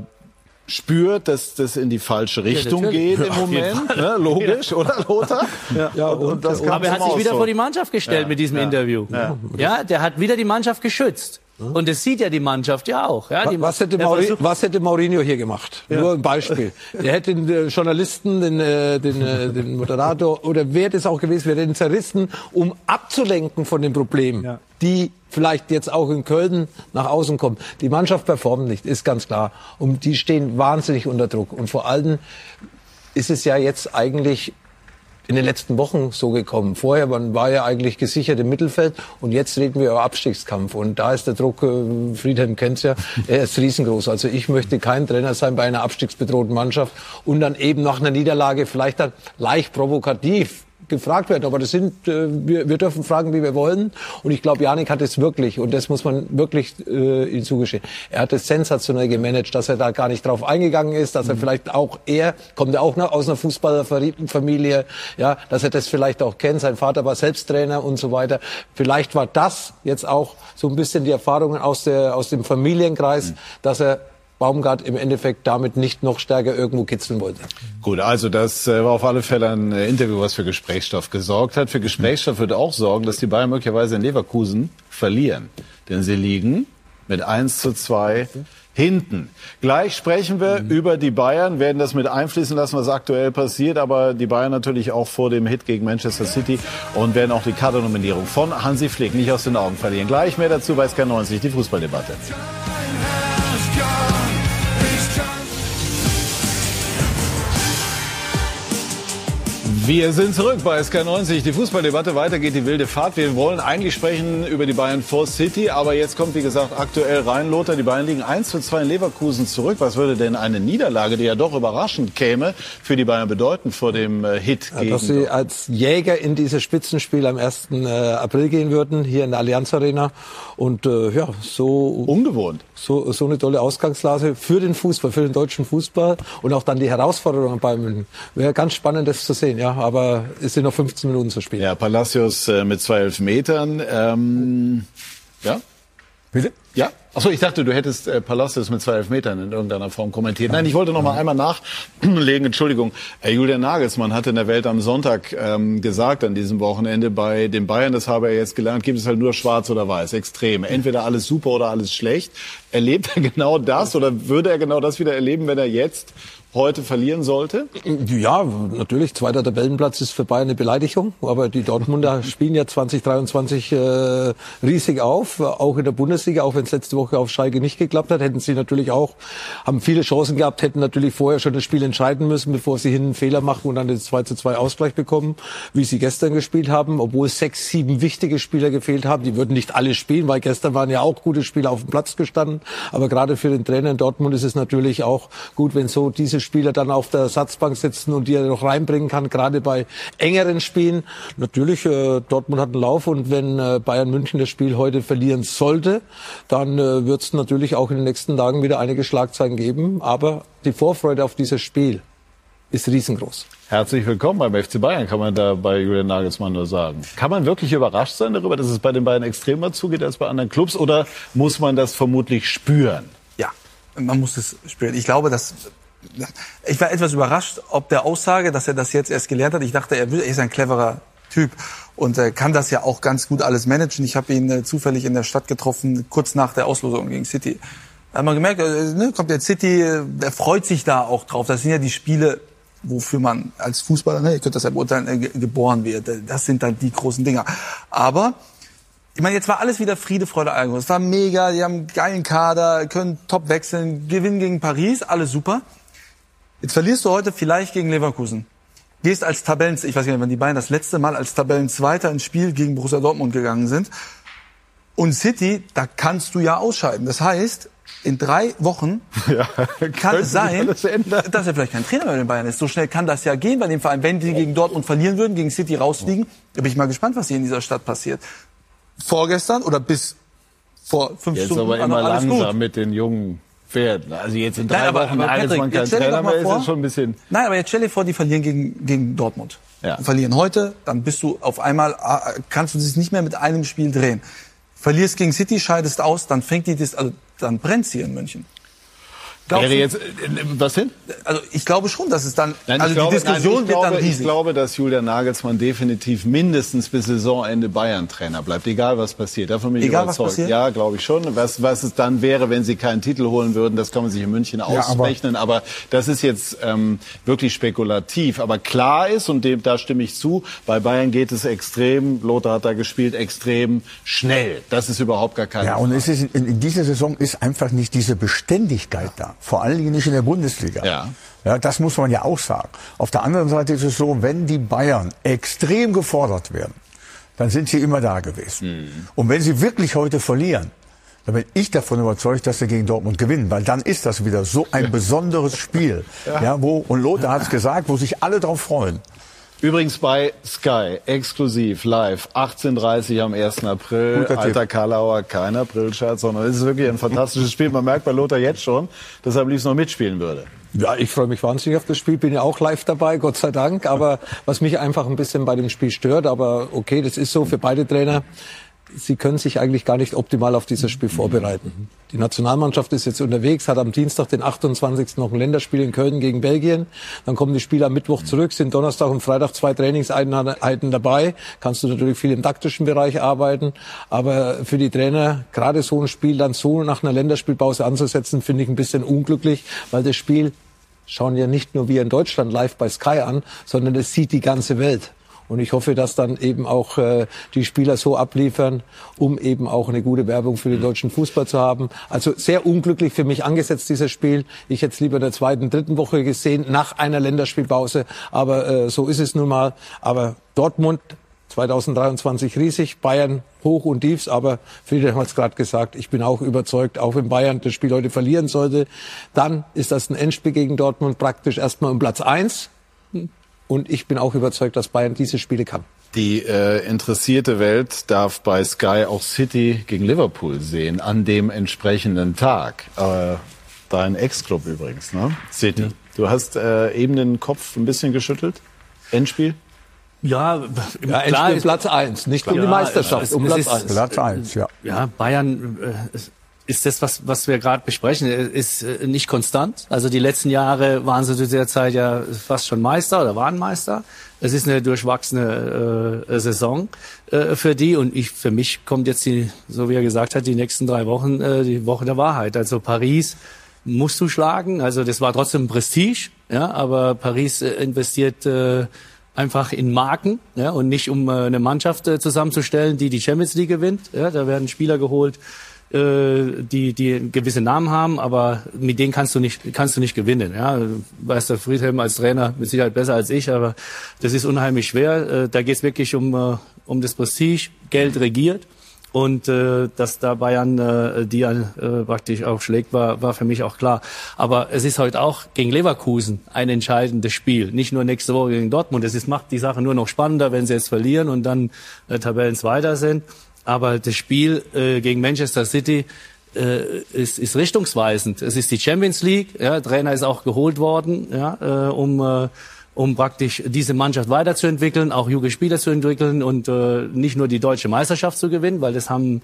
spürt, dass das in die falsche Richtung natürlich. geht im Moment. Ne? Logisch, oder Lothar? Ja. und, und das Aber er hat sich wieder vor die Mannschaft gestellt Ja, mit diesem ja, Interview. ja. Ja. der hat wieder die Mannschaft geschützt. Und das sieht ja die Mannschaft ja auch. Ja, was, hätte Mauri was hätte Mourinho hier gemacht? Nur ein Beispiel. *laughs* Er hätte den äh, Journalisten, den, äh, den, äh, den Moderator oder wer das auch gewesen wäre, den zerrissen, um abzulenken von den Problemen, die vielleicht jetzt auch in Köln nach außen kommen. Die Mannschaft performt nicht, ist ganz klar. Und die stehen wahnsinnig unter Druck. Und vor allem ist es ja jetzt eigentlich in den letzten Wochen so gekommen. Vorher man war ja eigentlich gesichert im Mittelfeld und jetzt reden wir über Abstiegskampf. Und da ist der Druck, äh, Friedhelm kennt's ja, *laughs* er ist riesengroß. Also ich möchte kein Trainer sein bei einer abstiegsbedrohten Mannschaft und dann eben nach einer Niederlage vielleicht dann leicht provokativ gefragt werden. Aber das sind, äh, wir, wir dürfen fragen, wie wir wollen. Und ich glaube, Janik hat es wirklich, und das muss man wirklich äh, ihm zugestehen, er hat es sensationell gemanagt, dass er da gar nicht drauf eingegangen ist, dass er vielleicht auch er, kommt ja auch noch aus einer Fußballerfamilie, ja, dass er das vielleicht auch kennt. Sein Vater war selbst Trainer und so weiter. Vielleicht war das jetzt auch so ein bisschen die Erfahrungen aus, der, aus dem Familienkreis, dass er Baumgart im Endeffekt damit nicht noch stärker irgendwo kitzeln wollte. Gut, also das äh, war auf alle Fälle ein äh, Interview, was für Gesprächsstoff gesorgt hat. Für Gesprächsstoff wird auch sorgen, dass die Bayern möglicherweise in Leverkusen verlieren. Denn sie liegen mit 1 zu 2 hinten. Gleich sprechen wir über die Bayern, werden das mit einfließen lassen, was aktuell passiert, aber die Bayern natürlich auch vor dem Hit gegen Manchester City und werden auch die Kadernominierung von Hansi Flick nicht aus den Augen verlieren. Gleich mehr dazu bei SK90, die Fußballdebatte. Wir sind zurück bei SK90, die Fußballdebatte. Weiter geht die wilde Fahrt. Wir wollen eigentlich sprechen über die Bayern vor City, aber jetzt kommt, wie gesagt, aktuell rein, Lothar. Die Bayern liegen 1 zu 2 in Leverkusen zurück. Was würde denn eine Niederlage, die ja doch überraschend käme, für die Bayern bedeuten vor dem äh, Hit Ja, gegen dass sie als Jäger in dieses Spitzenspiel am 1. äh, April gehen würden, hier in der Allianz Arena. Und äh, ja, so ungewohnt. So, so eine tolle Ausgangslage für den Fußball, für den deutschen Fußball und auch dann die Herausforderungen bei München. Wäre ganz spannend, das zu sehen, ja. Aber es sind noch 15 Minuten zu spielen. Ja, Palacios äh, mit zwei Elfmetern. Ähm, ja? Bitte? Ja? Achso, ich dachte, du hättest äh, Palacios mit zwei Elfmetern in irgendeiner Form kommentiert. Nein, ich wollte noch mal einmal nachlegen. *clears throat* Entschuldigung. Äh, Julian Nagelsmann hat in der Welt am Sonntag ähm, gesagt an diesem Wochenende, bei den Bayern, das habe er jetzt gelernt, gibt es halt nur schwarz oder weiß, extrem. Entweder alles super oder alles schlecht. Erlebt er *laughs* genau das oder würde er genau das wieder erleben, wenn er jetzt heute verlieren sollte? Ja, natürlich. Zweiter Tabellenplatz ist für Bayern eine Beleidigung. Aber die Dortmunder *laughs* spielen ja 2023 äh, riesig auf, auch in der Bundesliga, auch wenn es letzte Woche auf Schalke nicht geklappt hat. Hätten sie natürlich auch, haben viele Chancen gehabt, hätten natürlich vorher schon das Spiel entscheiden müssen, bevor sie hinten einen Fehler machen und dann den 2 zu 2 Ausgleich bekommen, wie sie gestern gespielt haben, obwohl sechs, sieben wichtige Spieler gefehlt haben. Die würden nicht alle spielen, weil gestern waren ja auch gute Spieler auf dem Platz gestanden. Aber gerade für den Trainer in Dortmund ist es natürlich auch gut, wenn so diese Spieler dann auf der Ersatzbank sitzen und die er noch reinbringen kann, gerade bei engeren Spielen. Natürlich, äh, Dortmund hat einen Lauf und wenn äh, Bayern München das Spiel heute verlieren sollte, dann äh, wird es natürlich auch in den nächsten Tagen wieder einige Schlagzeilen geben. Aber die Vorfreude auf dieses Spiel ist riesengroß. Herzlich willkommen beim FC Bayern, kann man da bei Julian Nagelsmann nur sagen. Kann man wirklich überrascht sein darüber, dass es bei den beiden extremer zugeht als bei anderen Clubs oder muss man das vermutlich spüren? Ja, man muss es spüren. Ich glaube, dass ich war etwas überrascht, ob der Aussage, dass er das jetzt erst gelernt hat. Ich dachte, er ist ein cleverer Typ und äh, kann das ja auch ganz gut alles managen. Ich habe ihn äh, zufällig in der Stadt getroffen, kurz nach der Auslosung gegen City. Da hat man gemerkt, äh, ne, kommt der City, äh, er freut sich da auch drauf. Das sind ja die Spiele, wofür man als Fußballer, ne, ihr könnt das ja beurteilen, äh, geboren wird. Das sind dann die großen Dinger. Aber ich meine, jetzt war alles wieder Friede, Freude, Eierkuchen. Es war mega, die haben einen geilen Kader, können top wechseln, gewinnen gegen Paris, alles super. Jetzt verlierst du heute vielleicht gegen Leverkusen. Gehst als Tabellen, ich weiß nicht, wann die beiden das letzte Mal als Tabellenzweiter ins Spiel gegen Borussia Dortmund gegangen sind. Und City, da kannst du ja ausscheiden. Das heißt, in drei Wochen *laughs* ja, kann es sein, dass er vielleicht kein Trainer mehr den Bayern ist. So schnell kann das ja gehen bei dem Verein. Wenn die gegen Dortmund verlieren würden, gegen City rausfliegen, da bin ich mal gespannt, was hier in dieser Stadt passiert. Vorgestern oder bis vor fünf Jetzt Stunden aber immer langsam gut. mit den jungen Pferden. Also jetzt in drei Nein, aber- Wochen aber Patrick, man kein Trainer mehr, ist es schon ein bisschen... Nein, aber jetzt stell dir vor, die verlieren gegen, gegen Dortmund. Ja. Verlieren heute, dann bist du auf einmal, ah, kannst du dich nicht mehr mit einem Spiel drehen. Verlierst gegen City, scheidest aus, dann fängt die, also, dann brennt sie in München. Glaubst Wäre jetzt, äh, was hin? Also ich glaube schon, dass es dann, Nein, also ich glaube, die Diskussion nein, ich wird glaube, dann Ich riesig. glaube, dass Julian Nagelsmann definitiv mindestens bis Saisonende Bayern-Trainer bleibt, egal was passiert. Davon bin ich Egal, was überzeugt. passiert? Ja, glaube ich schon. Was, was es dann wäre, wenn sie keinen Titel holen würden, das kann man sich in München Ja, aber- ausrechnen. aber, das ist jetzt ähm, wirklich spekulativ. Aber klar ist, und dem, da stimme ich zu, bei Bayern geht es extrem, Lothar hat da gespielt, extrem schnell. Das ist überhaupt gar keine Ja, und es ist, in, in dieser Saison ist einfach nicht diese Beständigkeit da. Vor allen Dingen nicht in der Bundesliga. Ja. Ja, das muss man ja auch sagen. Auf der anderen Seite ist es so, wenn die Bayern extrem gefordert werden, dann sind sie immer da gewesen. Und wenn sie wirklich heute verlieren, dann bin ich davon überzeugt, dass sie gegen Dortmund gewinnen, weil dann ist das wieder so ein besonderes Spiel, *laughs* ja. wo und Lothar hat es *laughs* gesagt, wo sich alle drauf freuen. Übrigens bei Sky, exklusiv, live, 18.30 am 1. April. Guter Alter Karlauer, kein Aprilscherz, sondern es ist wirklich ein fantastisches Spiel. Man merkt bei Lothar jetzt schon, dass er am liebsten noch mitspielen würde. Ja, ich freue mich wahnsinnig auf das Spiel, bin ja auch live dabei, Gott sei Dank. Aber was mich einfach ein bisschen bei dem Spiel stört, aber okay, das ist so für beide Trainer. Sie können sich eigentlich gar nicht optimal auf dieses Spiel vorbereiten. Die Nationalmannschaft ist jetzt unterwegs, hat am Dienstag, den 28. noch ein Länderspiel in Köln gegen Belgien. Dann kommen die Spieler am Mittwoch zurück, sind Donnerstag und Freitag zwei Trainingseinheiten dabei. Kannst du natürlich viel im taktischen Bereich arbeiten. Aber für die Trainer, gerade so ein Spiel dann so nach einer Länderspielpause anzusetzen, finde ich ein bisschen unglücklich, weil das Spiel schauen ja nicht nur wir in Deutschland live bei Sky an, sondern es sieht die ganze Welt. Und ich hoffe, dass dann eben auch äh, die Spieler so abliefern, um eben auch eine gute Werbung für den deutschen Fußball zu haben. Also sehr unglücklich für mich angesetzt, dieses Spiel. Ich hätte es lieber in der zweiten, dritten Woche gesehen, nach einer Länderspielpause. Aber äh, so ist es nun mal. Aber Dortmund 2023 riesig, Bayern hoch und tiefs, aber Friedrich hat es gerade gesagt, ich bin auch überzeugt, auch wenn Bayern das Spiel heute verlieren sollte, dann ist das ein Endspiel gegen Dortmund praktisch erstmal um Platz eins. Und ich bin auch überzeugt, dass Bayern diese Spiele kann. Die äh, interessierte Welt darf bei Sky auch City gegen Liverpool sehen an dem entsprechenden Tag. Äh, dein Ex-Club übrigens, ne? City. Du hast äh, eben den Kopf ein bisschen geschüttelt. Endspiel? Ja, Ja, klar Endspiel ist, Platz eins, nicht um die Meisterschaft, es- um es Platz ist- eins. Platz eins, ja. Ja, Bayern äh, es ist das, was, was wir gerade besprechen, äh, ist äh, nicht konstant. Also die letzten Jahre waren sie zu der Zeit ja fast schon Meister oder waren Meister. Es ist eine durchwachsene äh, Saison äh, für die und ich für mich kommt jetzt die, so wie er gesagt hat, die nächsten drei Wochen äh, die Woche der Wahrheit. Also Paris musst du schlagen. Also das war trotzdem Prestige, ja, aber Paris äh, investiert äh, einfach in Marken ja, und nicht um äh, eine Mannschaft äh, zusammenzustellen, die die Champions League gewinnt. Ja, da werden Spieler geholt, äh, die, die gewisse Namen haben, aber mit denen kannst du nicht, kannst du nicht gewinnen. Ja, weiß der Friedhelm als Trainer mit Sicherheit besser als ich, aber das ist unheimlich schwer. Äh, da geht es wirklich um, äh, um das Prestige. Geld regiert. Und äh, dass da Bayern äh, die äh, praktisch auch schlägt, war, war für mich auch klar. Aber es ist heute auch gegen Leverkusen ein entscheidendes Spiel. Nicht nur nächste Woche gegen Dortmund. Es ist, macht die Sache nur noch spannender, wenn sie jetzt verlieren und dann äh, Tabellenzweiter sind. Aber das Spiel äh, gegen Manchester City äh, ist, ist richtungsweisend. Es ist die Champions League. Ja, Trainer ist auch geholt worden, ja, äh, um äh, um praktisch diese Mannschaft weiterzuentwickeln, auch junge Spieler zu entwickeln und äh, nicht nur die deutsche Meisterschaft zu gewinnen, weil das haben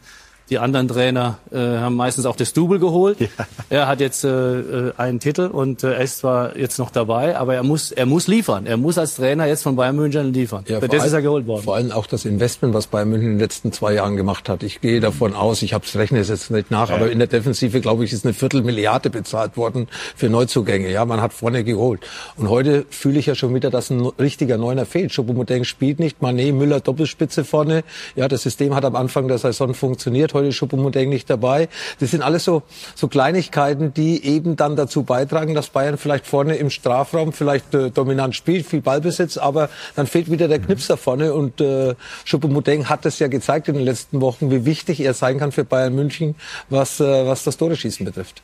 die anderen Trainer äh, haben meistens auch das Double geholt. Ja. Er hat jetzt äh, äh, einen Titel und äh, er ist zwar jetzt noch dabei, aber er muss, er muss liefern. Er muss als Trainer jetzt von Bayern München liefern. Ja, Für das ist er geholt worden. Vor allem auch das Investment, was Bayern München in den letzten zwei Jahren gemacht hat. Ich gehe davon aus, ich habe es rechne es jetzt nicht nach, ja. aber in der Defensive, glaube ich, ist eine Viertelmilliarde bezahlt worden für Neuzugänge. Ja, man hat vorne geholt. Und heute fühle ich ja schon wieder, dass ein richtiger Neuner fehlt. Schupomoteng spielt nicht, Mané, Müller, Doppelspitze vorne. Ja, das System hat am Anfang der Saison funktioniert heute Schupomoteng nicht dabei. Das sind alles so, so Kleinigkeiten, die eben dann dazu beitragen, dass Bayern vielleicht vorne im Strafraum vielleicht äh, dominant spielt, viel Ballbesitz, aber dann fehlt wieder der Knips da vorne und äh, Schupomoteng hat es ja gezeigt in den letzten Wochen, wie wichtig er sein kann für Bayern München, was, äh, was das Tore-Schießen betrifft.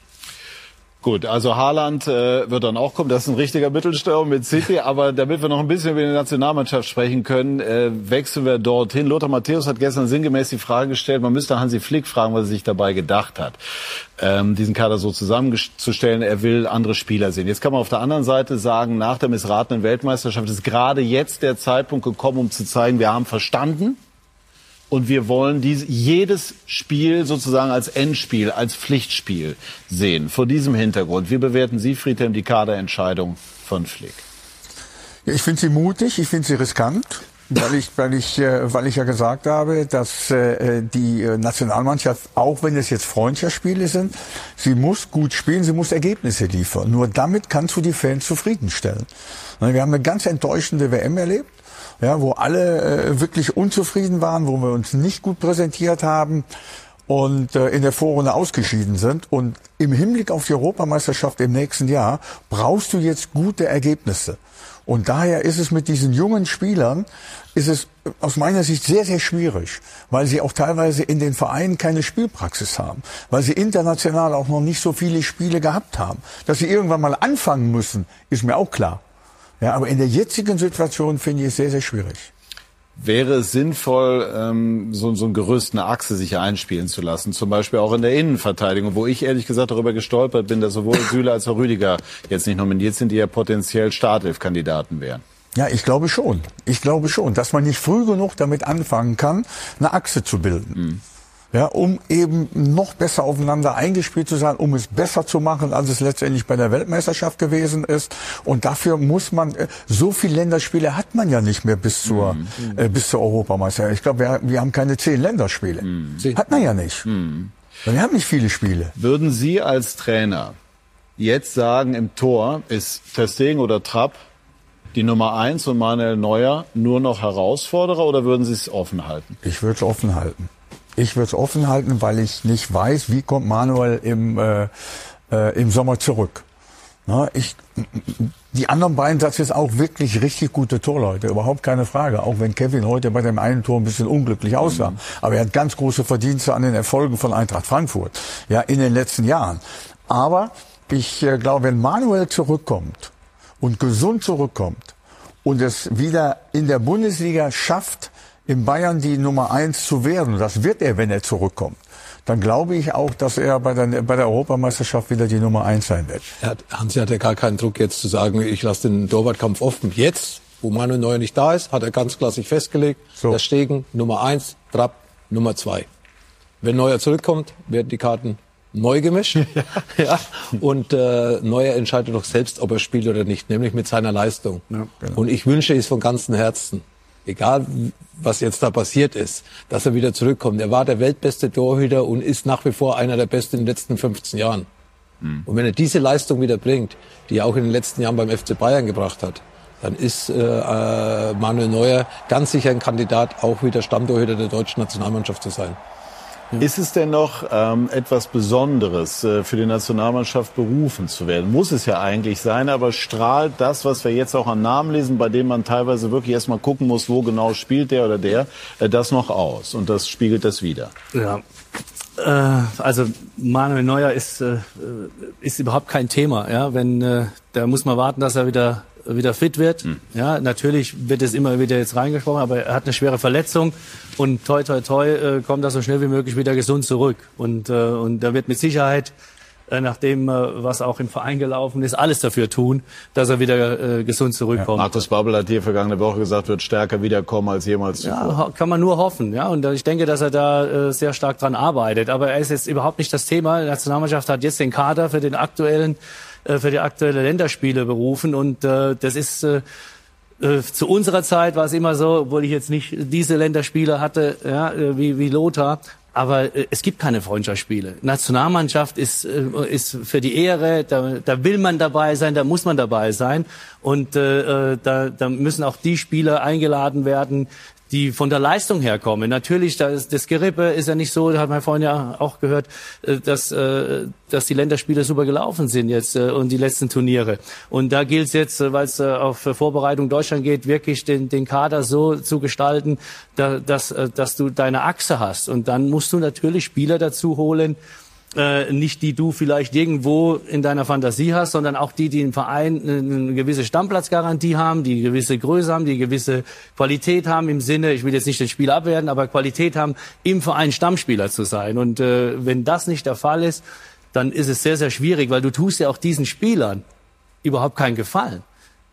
Gut, also Haaland äh, wird dann auch kommen. Das ist ein richtiger Mittelstürmer mit City. *laughs* Aber damit wir noch ein bisschen über die Nationalmannschaft sprechen können, äh, wechseln wir dorthin. Lothar Matthäus hat gestern sinngemäß die Frage gestellt, man müsste Hansi Flick fragen, was er sich dabei gedacht hat, ähm, diesen Kader so zusammenzustellen. Er will andere Spieler sehen. Jetzt kann man auf der anderen Seite sagen, nach der missratenen Weltmeisterschaft ist gerade jetzt der Zeitpunkt gekommen, um zu zeigen, wir haben verstanden, und wir wollen dies, jedes Spiel sozusagen als Endspiel, als Pflichtspiel sehen. Vor diesem Hintergrund, wie bewerten Sie, Friedhelm, die Kaderentscheidung von Flick? Ja, ich finde sie mutig, ich finde sie riskant. Weil ich, weil ich, äh, weil ich ja gesagt habe, dass äh, die Nationalmannschaft, auch wenn es jetzt Freundschaftsspiele sind, sie muss gut spielen, sie muss Ergebnisse liefern. Nur damit kannst du die Fans zufriedenstellen. Wir haben eine ganz enttäuschende WM erlebt ja, wo alle äh, wirklich unzufrieden waren, wo wir uns nicht gut präsentiert haben und äh, in der Vorrunde ausgeschieden sind. Und im Hinblick auf die Europameisterschaft im nächsten Jahr brauchst du jetzt gute Ergebnisse. Und daher ist es mit diesen jungen Spielern, ist es aus meiner Sicht sehr, sehr schwierig, weil sie auch teilweise in den Vereinen keine Spielpraxis haben, weil sie international auch noch nicht so viele Spiele gehabt haben. Dass sie irgendwann mal anfangen müssen, ist mir auch klar. Ja, aber in der jetzigen Situation finde ich es sehr, sehr schwierig. Wäre es sinnvoll, ähm, so, so ein Gerüst, eine Achse sich einspielen zu lassen, zum Beispiel auch in der Innenverteidigung, wo ich ehrlich gesagt darüber gestolpert bin, dass sowohl Süle als auch Rüdiger jetzt nicht nominiert sind, die ja potenziell Startelf-Kandidaten wären. Ja, ich glaube schon. Ich glaube schon, dass man nicht früh genug damit anfangen kann, eine Achse zu bilden. Mhm ja, um eben noch besser aufeinander eingespielt zu sein, um es besser zu machen, als es letztendlich bei der Weltmeisterschaft gewesen ist. Und dafür muss man, äh, so viele Länderspiele hat man ja nicht mehr bis zur, mhm. äh, bis zur Europameisterschaft. Ich glaube, wir, wir, haben keine zehn Länderspiele. Mhm. Hat man ja nicht. Mhm. Wir haben nicht viele Spiele. Würden Sie als Trainer jetzt sagen, im Tor ist Testegen oder Trapp die Nummer eins und Manuel Neuer nur noch Herausforderer oder würden Sie es offen halten? Ich würde es offen halten. Ich würde es offen halten, weil ich nicht weiß, wie kommt Manuel im, äh, äh, im Sommer zurück. Na, ich, die anderen beiden, das ist auch wirklich richtig gute Torleute, überhaupt keine Frage. Auch wenn Kevin heute bei dem einen Tor ein bisschen unglücklich aussah. Mhm. Aber er hat ganz große Verdienste an den Erfolgen von Eintracht Frankfurt, ja, in den letzten Jahren. Aber ich äh, glaube, wenn Manuel zurückkommt und gesund zurückkommt und es wieder in der Bundesliga schafft, in Bayern die Nummer eins zu werden, das wird er, wenn er zurückkommt, dann glaube ich auch, dass er bei der, bei der Europameisterschaft wieder die Nummer eins sein wird. Hat, Hansi hat ja gar keinen Druck jetzt zu sagen, ich lasse den Torwartkampf offen. Jetzt, wo Manuel Neuer nicht da ist, hat er ganz klassisch festgelegt, so. der Stegen Nummer eins, Trapp Nummer zwei. Wenn Neuer zurückkommt, werden die Karten neu gemischt. *laughs* ja. Und äh, Neuer entscheidet doch selbst, ob er spielt oder nicht, nämlich mit seiner Leistung. Ja, genau. Und ich wünsche es von ganzem Herzen, egal was jetzt da passiert ist, dass er wieder zurückkommt. Er war der weltbeste Torhüter und ist nach wie vor einer der besten in den letzten 15 Jahren. Mhm. Und wenn er diese Leistung wieder bringt, die er auch in den letzten Jahren beim FC Bayern gebracht hat, dann ist äh, äh, Manuel Neuer ganz sicher ein Kandidat, auch wieder Stammtorhüter der deutschen Nationalmannschaft zu sein. Ist es denn noch ähm, etwas Besonderes äh, für die Nationalmannschaft berufen zu werden? Muss es ja eigentlich sein, aber strahlt das, was wir jetzt auch an Namen lesen, bei dem man teilweise wirklich erstmal gucken muss, wo genau spielt der oder der, äh, das noch aus und das spiegelt das wieder? Ja, äh, also Manuel Neuer ist, äh, ist überhaupt kein Thema. Ja, wenn äh, da muss man warten, dass er wieder wieder fit wird. Hm. Ja, natürlich wird es immer wieder jetzt reingesprochen, aber er hat eine schwere Verletzung und toi toi toi äh, kommt er so schnell wie möglich wieder gesund zurück und äh, und da wird mit Sicherheit äh, nach dem, äh, was auch im Verein gelaufen ist, alles dafür tun, dass er wieder äh, gesund zurückkommt. Ja, Markus Babbel hat hier vergangene Woche gesagt, wird stärker wiederkommen als jemals zuvor. Ja, kann man nur hoffen. Ja, und ich denke, dass er da äh, sehr stark dran arbeitet. Aber er ist jetzt überhaupt nicht das Thema. Die Nationalmannschaft hat jetzt den Kader für den aktuellen, äh, für die aktuelle Länderspiele berufen und äh, das ist äh, äh, zu unserer Zeit war es immer so, obwohl ich jetzt nicht diese Länderspiele hatte, ja, äh, wie, wie Lothar, aber äh, es gibt keine Freundschaftsspiele. Nationalmannschaft ist, äh, ist für die Ehre, da, da will man dabei sein, da muss man dabei sein. Und äh, äh da, da müssen auch die Spieler eingeladen werden, die von der Leistung herkommen. Natürlich, das, das Gerippe ist ja nicht so, hat mein Freund ja auch gehört, äh, dass, äh, dass die Länderspiele super gelaufen sind jetzt äh, und die letzten Turniere. Und da gilt es jetzt, weil es auf Vorbereitung Deutschland geht, wirklich den, den Kader so zu gestalten, dass, dass du deine Achse hast. Und dann musst du natürlich Spieler dazu holen, äh, nicht die du vielleicht irgendwo in deiner Fantasie hast, sondern auch die, die im Verein eine gewisse Stammplatzgarantie haben, die eine gewisse Größe haben, die eine gewisse Qualität haben im Sinne, ich will jetzt nicht den Spiel abwerten, aber Qualität haben, im Verein Stammspieler zu sein. Und äh, wenn das nicht der Fall ist, dann ist es sehr, sehr schwierig, weil du tust ja auch diesen Spielern überhaupt keinen Gefallen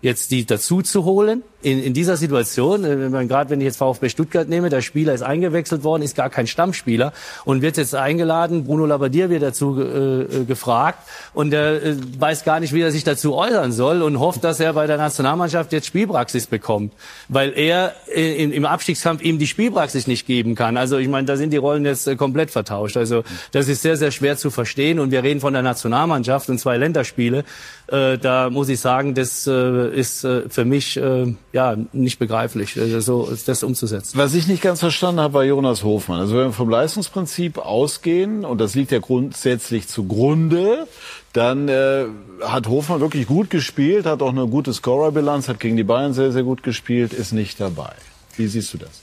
jetzt die dazu zu holen in, in dieser Situation, äh, gerade wenn ich jetzt VfB Stuttgart nehme, der Spieler ist eingewechselt worden, ist gar kein Stammspieler und wird jetzt eingeladen, Bruno Labbadia wird dazu äh, äh, gefragt und er äh, weiß gar nicht, wie er sich dazu äußern soll und hofft, dass er bei der Nationalmannschaft jetzt Spielpraxis bekommt, weil er in, im Abstiegskampf ihm die Spielpraxis nicht geben kann. Also ich meine, da sind die Rollen jetzt äh, komplett vertauscht. Also das ist sehr, sehr schwer zu verstehen und wir reden von der Nationalmannschaft und zwei Länderspiele. Äh, da muss ich sagen, das äh, ist äh, für mich äh, ja nicht begreiflich, äh, so das umzusetzen. Was ich nicht ganz verstanden habe, war Jonas Hofmann. Also wenn wir vom Leistungsprinzip ausgehen und das liegt ja grundsätzlich zugrunde, dann äh, hat Hofmann wirklich gut gespielt, hat auch eine gute Scorerbilanz, hat gegen die Bayern sehr sehr gut gespielt, ist nicht dabei. Wie siehst du das?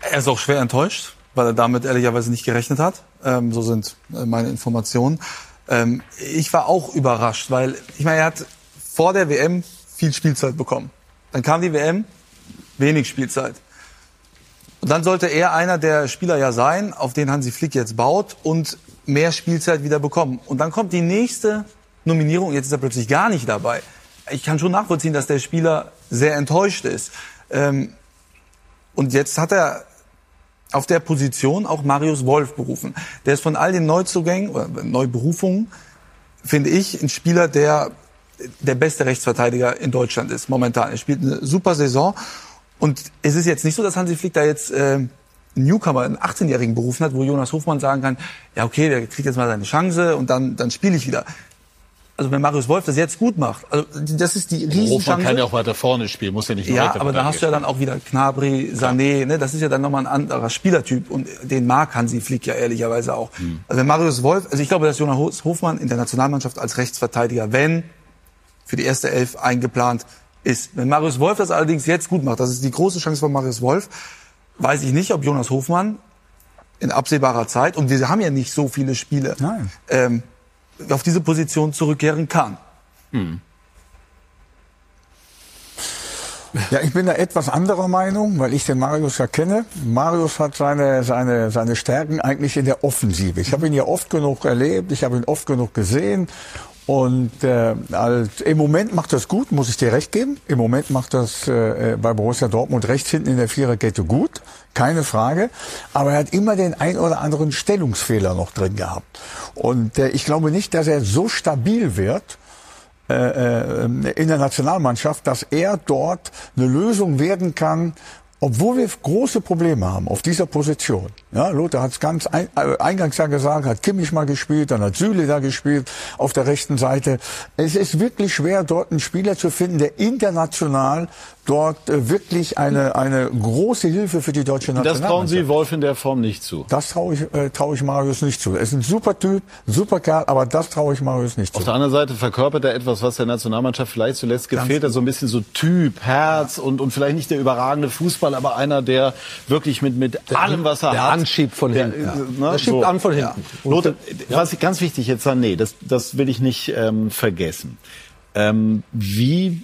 Er ist auch schwer enttäuscht, weil er damit ehrlicherweise nicht gerechnet hat. Ähm, so sind äh, meine Informationen. Ähm, ich war auch überrascht, weil ich meine, er hat vor der WM viel Spielzeit bekommen. Dann kam die WM, wenig Spielzeit. Und dann sollte er einer der Spieler ja sein, auf den Hansi Flick jetzt baut und mehr Spielzeit wieder bekommen. Und dann kommt die nächste Nominierung, jetzt ist er plötzlich gar nicht dabei. Ich kann schon nachvollziehen, dass der Spieler sehr enttäuscht ist. Ähm, und jetzt hat er auf der Position auch Marius Wolf berufen. Der ist von all den Neuzugängen oder Neuberufungen, finde ich, ein Spieler, der der beste Rechtsverteidiger in Deutschland ist momentan. Er spielt eine super Saison und es ist jetzt nicht so, dass Hansi Flick da jetzt äh, einen Newcomer, einen 18-Jährigen berufen hat, wo Jonas Hofmann sagen kann, ja okay, der kriegt jetzt mal seine Chance und dann, dann spiele ich wieder also wenn Marius Wolf das jetzt gut macht, also das ist die Riesenchance. Man kann ja auch weiter vorne spielen, muss ja nicht nur Ja, aber da hast du ja dann auch wieder Knabri, Sané, ne? das ist ja dann nochmal ein anderer Spielertyp und den mag Hansi Flick ja ehrlicherweise auch. Hm. Also wenn Marius Wolf, also ich glaube, dass Jonas Hofmann in der Nationalmannschaft als Rechtsverteidiger, wenn für die erste Elf eingeplant ist. Wenn Marius Wolf das allerdings jetzt gut macht, das ist die große Chance von Marius Wolf, weiß ich nicht, ob Jonas Hofmann in absehbarer Zeit, und wir haben ja nicht so viele Spiele, ähm, auf diese Position zurückkehren kann. Hm. Ja, ich bin da etwas anderer Meinung, weil ich den Marius ja kenne. Marius hat seine, seine, seine Stärken eigentlich in der Offensive. Ich habe ihn ja oft genug erlebt, ich habe ihn oft genug gesehen. Und äh, halt, im Moment macht das gut, muss ich dir recht geben. Im Moment macht das äh, bei Borussia Dortmund rechts hinten in der Viererkette gut, keine Frage. Aber er hat immer den ein oder anderen Stellungsfehler noch drin gehabt. Und äh, ich glaube nicht, dass er so stabil wird, äh, äh, in der Nationalmannschaft, dass er dort eine Lösung werden kann, obwohl wir große Probleme haben auf dieser Position. Ja, Lothar hat es ganz ein, äh, eingangs ja gesagt, hat Kimmich mal gespielt, dann hat Süle da gespielt auf der rechten Seite. Es ist wirklich schwer, dort einen Spieler zu finden, der international dort äh, wirklich eine, eine große Hilfe für die deutsche Das Nationalmannschaft trauen Sie Wolf in der Form nicht zu. Das traue ich, äh, traue ich Marius nicht zu. Er ist ein super Typ, super Kerl, aber das traue ich Marius nicht Auf zu. der anderen Seite verkörpert er etwas, was der Nationalmannschaft vielleicht zuletzt gefehlt hat, so ein bisschen so Typ, Herz und, und vielleicht nicht der überragende Fußball, aber einer, der wirklich mit, mit allem, was er der hat. Anschiebt von hinten. äh, Ja. ne, schiebt so. an von hinten. Ja. Lothar, was ganz wichtig jetzt Sané, das, das will ich nicht ähm, vergessen. Ähm, wie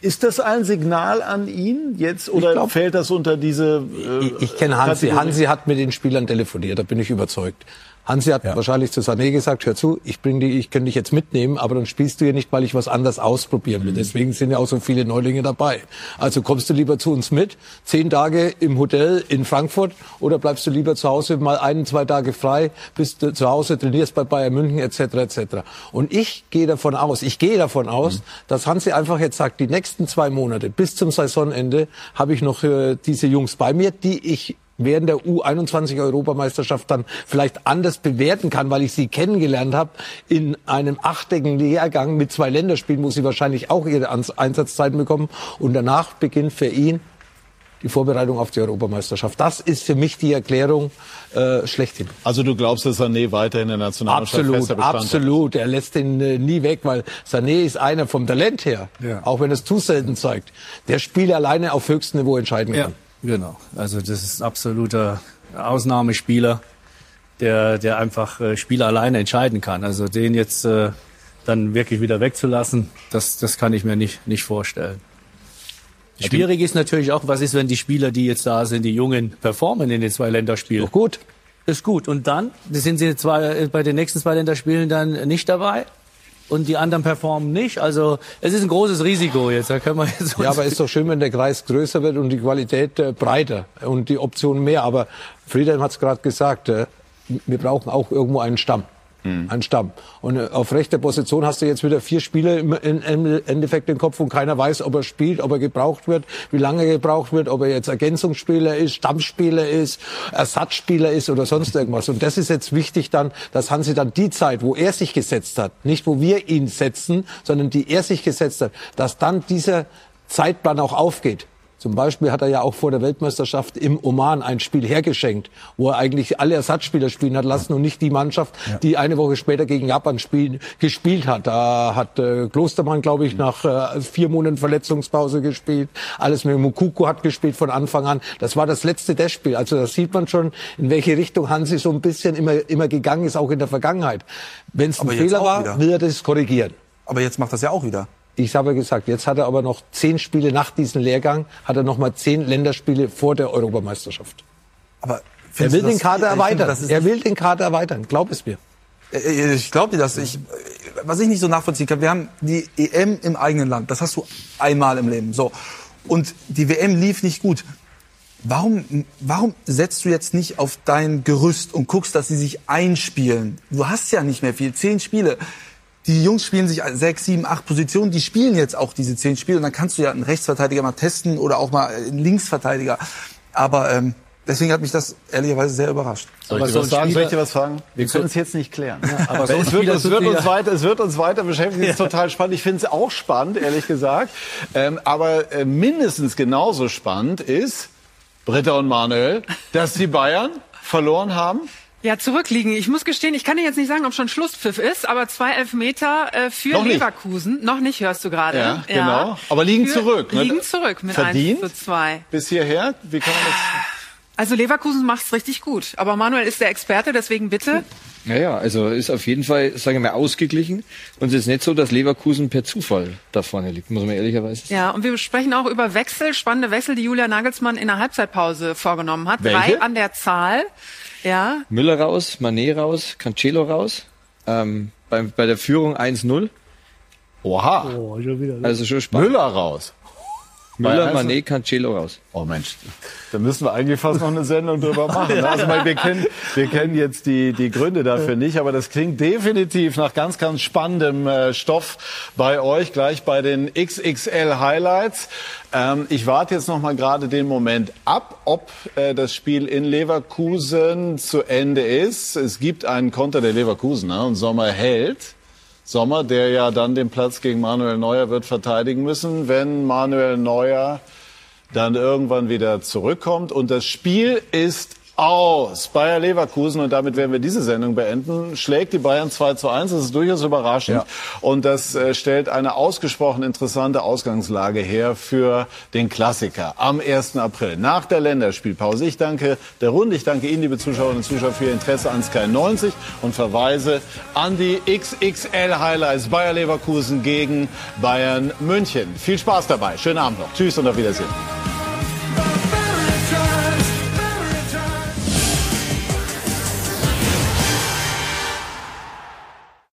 ist das ein Signal an ihn jetzt oder glaub- fällt das unter diese? Äh, Ich, ich kenne Hansi. Kategorie? Hansi hat mit den Spielern telefoniert, da bin ich überzeugt. Hansi hat wahrscheinlich zu Sané gesagt, hör zu, ich bring die, ich kann dich jetzt mitnehmen, aber dann spielst du hier nicht, weil ich was anderes ausprobieren will. Deswegen sind ja auch so viele Neulinge dabei. Also kommst du lieber zu uns mit, zehn Tage im Hotel in Frankfurt oder bleibst du lieber zu Hause mal ein, zwei Tage frei, bist du zu Hause, trainierst bei Bayern München etc. etc. Und ich gehe davon aus, ich gehe davon aus, dass Hansi einfach jetzt sagt, die nächsten zwei Monate bis zum Saisonende habe ich noch äh, diese Jungs bei mir, die ich während der U21-Europameisterschaft dann vielleicht anders bewerten kann, weil ich sie kennengelernt habe in einem achteckigen Lehrgang mit zwei Länderspielen, wo sie wahrscheinlich auch ihre Einsatzzeiten bekommen. Und danach beginnt für ihn die Vorbereitung auf die Europameisterschaft. Das ist für mich die Erklärung äh, schlechthin. Also du glaubst, dass Sané weiterhin in der Nationalmannschaft Absolut, fester Bestandteil ist? absolut. Er lässt ihn äh, nie weg, weil Sané ist einer vom Talent her, Ja. auch wenn es zu selten zeigt. Der Spiel alleine auf höchstem Niveau entscheiden kann. Genau. Also das ist ein absoluter Ausnahmespieler, der, der einfach äh, Spiele alleine entscheiden kann. Also den jetzt äh, dann wirklich wieder wegzulassen, das, das kann ich mir nicht, nicht vorstellen. Schwierig ist natürlich auch, was ist, wenn die Spieler, die jetzt da sind, die Jungen, performen in den zwei Länderspielen? Doch gut. Ist gut. Und dann sind sie zwei, äh, bei den nächsten zwei Länderspielen dann nicht dabei und die anderen performen nicht. Also es ist ein großes Risiko jetzt. Da können wir jetzt Ja, aber ist doch schön, wenn der Kreis größer wird und die Qualität äh, breiter und die Optionen mehr. Aber Friedhelm hat es gerade gesagt, äh, wir brauchen auch irgendwo einen Stamm. Einen Stamm. Und äh, auf rechter Position hast du jetzt wieder vier Spieler im Endeffekt im Kopf und keiner weiß, ob er spielt, ob er gebraucht wird, wie lange er gebraucht wird, ob er jetzt Ergänzungsspieler ist, Stammspieler ist, Ersatzspieler ist oder sonst irgendwas. Und das ist jetzt wichtig dann, dass Hansi dann die Zeit, wo er sich gesetzt hat, nicht wo wir ihn setzen, sondern die er sich gesetzt hat, dass dann dieser Zeitplan auch aufgeht. Zum Beispiel hat er ja auch vor der Weltmeisterschaft im Oman ein Spiel hergeschenkt, wo er eigentlich alle Ersatzspieler spielen hat lassen und nicht die Mannschaft, die eine Woche später gegen Japan spiel, gespielt hat. Da hat äh, Klostermann, glaube ich, nach äh, vier Monaten Verletzungspause gespielt. Alles mit Mukuku hat gespielt von Anfang an. Das war das letzte Testspiel. Also da sieht man schon, in welche Richtung Hansi so ein bisschen immer, immer gegangen ist, auch in der Vergangenheit. Wenn es ein Fehler war, wieder. will er das korrigieren. Aber jetzt macht das ja auch wieder. Ich habe gesagt, jetzt hat er aber noch zehn Spiele nach diesem Lehrgang, hat er noch mal zehn Länderspiele vor der Europameisterschaft. Aber er will den Kader finde, erweitern. ist Er will den Kader erweitern. Glaub es mir. Äh, Ich glaube dir das. Ich, was ich nicht so nachvollziehen kann, wir haben die EM im eigenen Land. Das hast du einmal im Leben. So. Und die WM lief nicht gut. Warum, warum setzt du jetzt nicht auf dein Gerüst und guckst, dass sie sich einspielen? Du hast ja nicht mehr viel. Zehn Spiele. Die Jungs spielen sich sechs, sieben, acht Positionen. Die spielen jetzt auch diese zehn Spiele. Und dann kannst du ja einen Rechtsverteidiger mal testen oder auch mal einen Linksverteidiger. Aber ähm, deswegen hat mich das ehrlicherweise sehr überrascht. Soll ich dir was sagen? Soll ich dir was fragen? Wir können es jetzt nicht klären. *laughs* aber so ein es, wird, Spieler es, wird sind uns weiter, es wird uns weiter beschäftigen. Es ist total spannend. Ich finde es auch spannend, ehrlich gesagt. Ähm, aber äh, mindestens genauso spannend ist, Britta und Manuel, dass die Bayern verloren haben. Ja, zurückliegen. Ich muss gestehen, ich kann dir jetzt nicht sagen, ob schon Schlusspfiff ist, aber zwei Elfmeter äh, für Noch nicht. Leverkusen. Noch nicht, hörst du gerade. Ja, genau. Aber liegen Für- zurück. ne? Liegen zurück mit Verdient 1 zu 2. bis hierher. Wie kann man das? Also Leverkusen macht's richtig gut. Aber Manuel ist der Experte, deswegen bitte. Naja, also ist auf jeden Fall, sagen wir mal, ausgeglichen. Und es ist nicht so, dass Leverkusen per Zufall da vorne liegt, muss man ehrlicherweise sagen. Ja, und wir sprechen auch über Wechsel, spannende Wechsel, die Julia Nagelsmann in der Halbzeitpause vorgenommen hat. Welche? Drei an der Zahl. Ja, Müller raus, Manet raus, Cancelo raus. Ähm, bei, bei der Führung 1-0. Oha. Also schon spannend. Müller raus. Müller, Mané, Cancelo raus. Oh Mensch, da müssen wir eigentlich fast noch eine Sendung drüber machen. ne? *laughs* Also weil wir kennen, wir kennen jetzt die, die Gründe dafür nicht, aber das klingt definitiv nach ganz, ganz spannendem äh, Stoff bei euch, gleich bei den XXL Highlights. Ähm, ich warte jetzt noch mal gerade den Moment ab, ob äh, das Spiel in Leverkusen zu Ende ist. Es gibt einen Konter der Leverkusener und Sommer hält. Sommer, der ja dann den Platz gegen Manuel Neuer wird verteidigen müssen, wenn Manuel Neuer dann irgendwann wieder zurückkommt. Und das Spiel ist aus. Bayer Leverkusen, und damit werden wir diese Sendung beenden, schlägt die Bayern 2 zu 1. Das ist durchaus überraschend. Ja. Und das äh, stellt eine ausgesprochen interessante Ausgangslage her für den Klassiker am 1. April, nach der Länderspielpause. Ich danke der Runde, ich danke Ihnen, liebe Zuschauerinnen und Zuschauer, für Ihr Interesse an Sky 90 und verweise an die XXL Highlights Bayer Leverkusen gegen Bayern München. Viel Spaß dabei. Schönen Abend noch. Tschüss und auf Wiedersehen.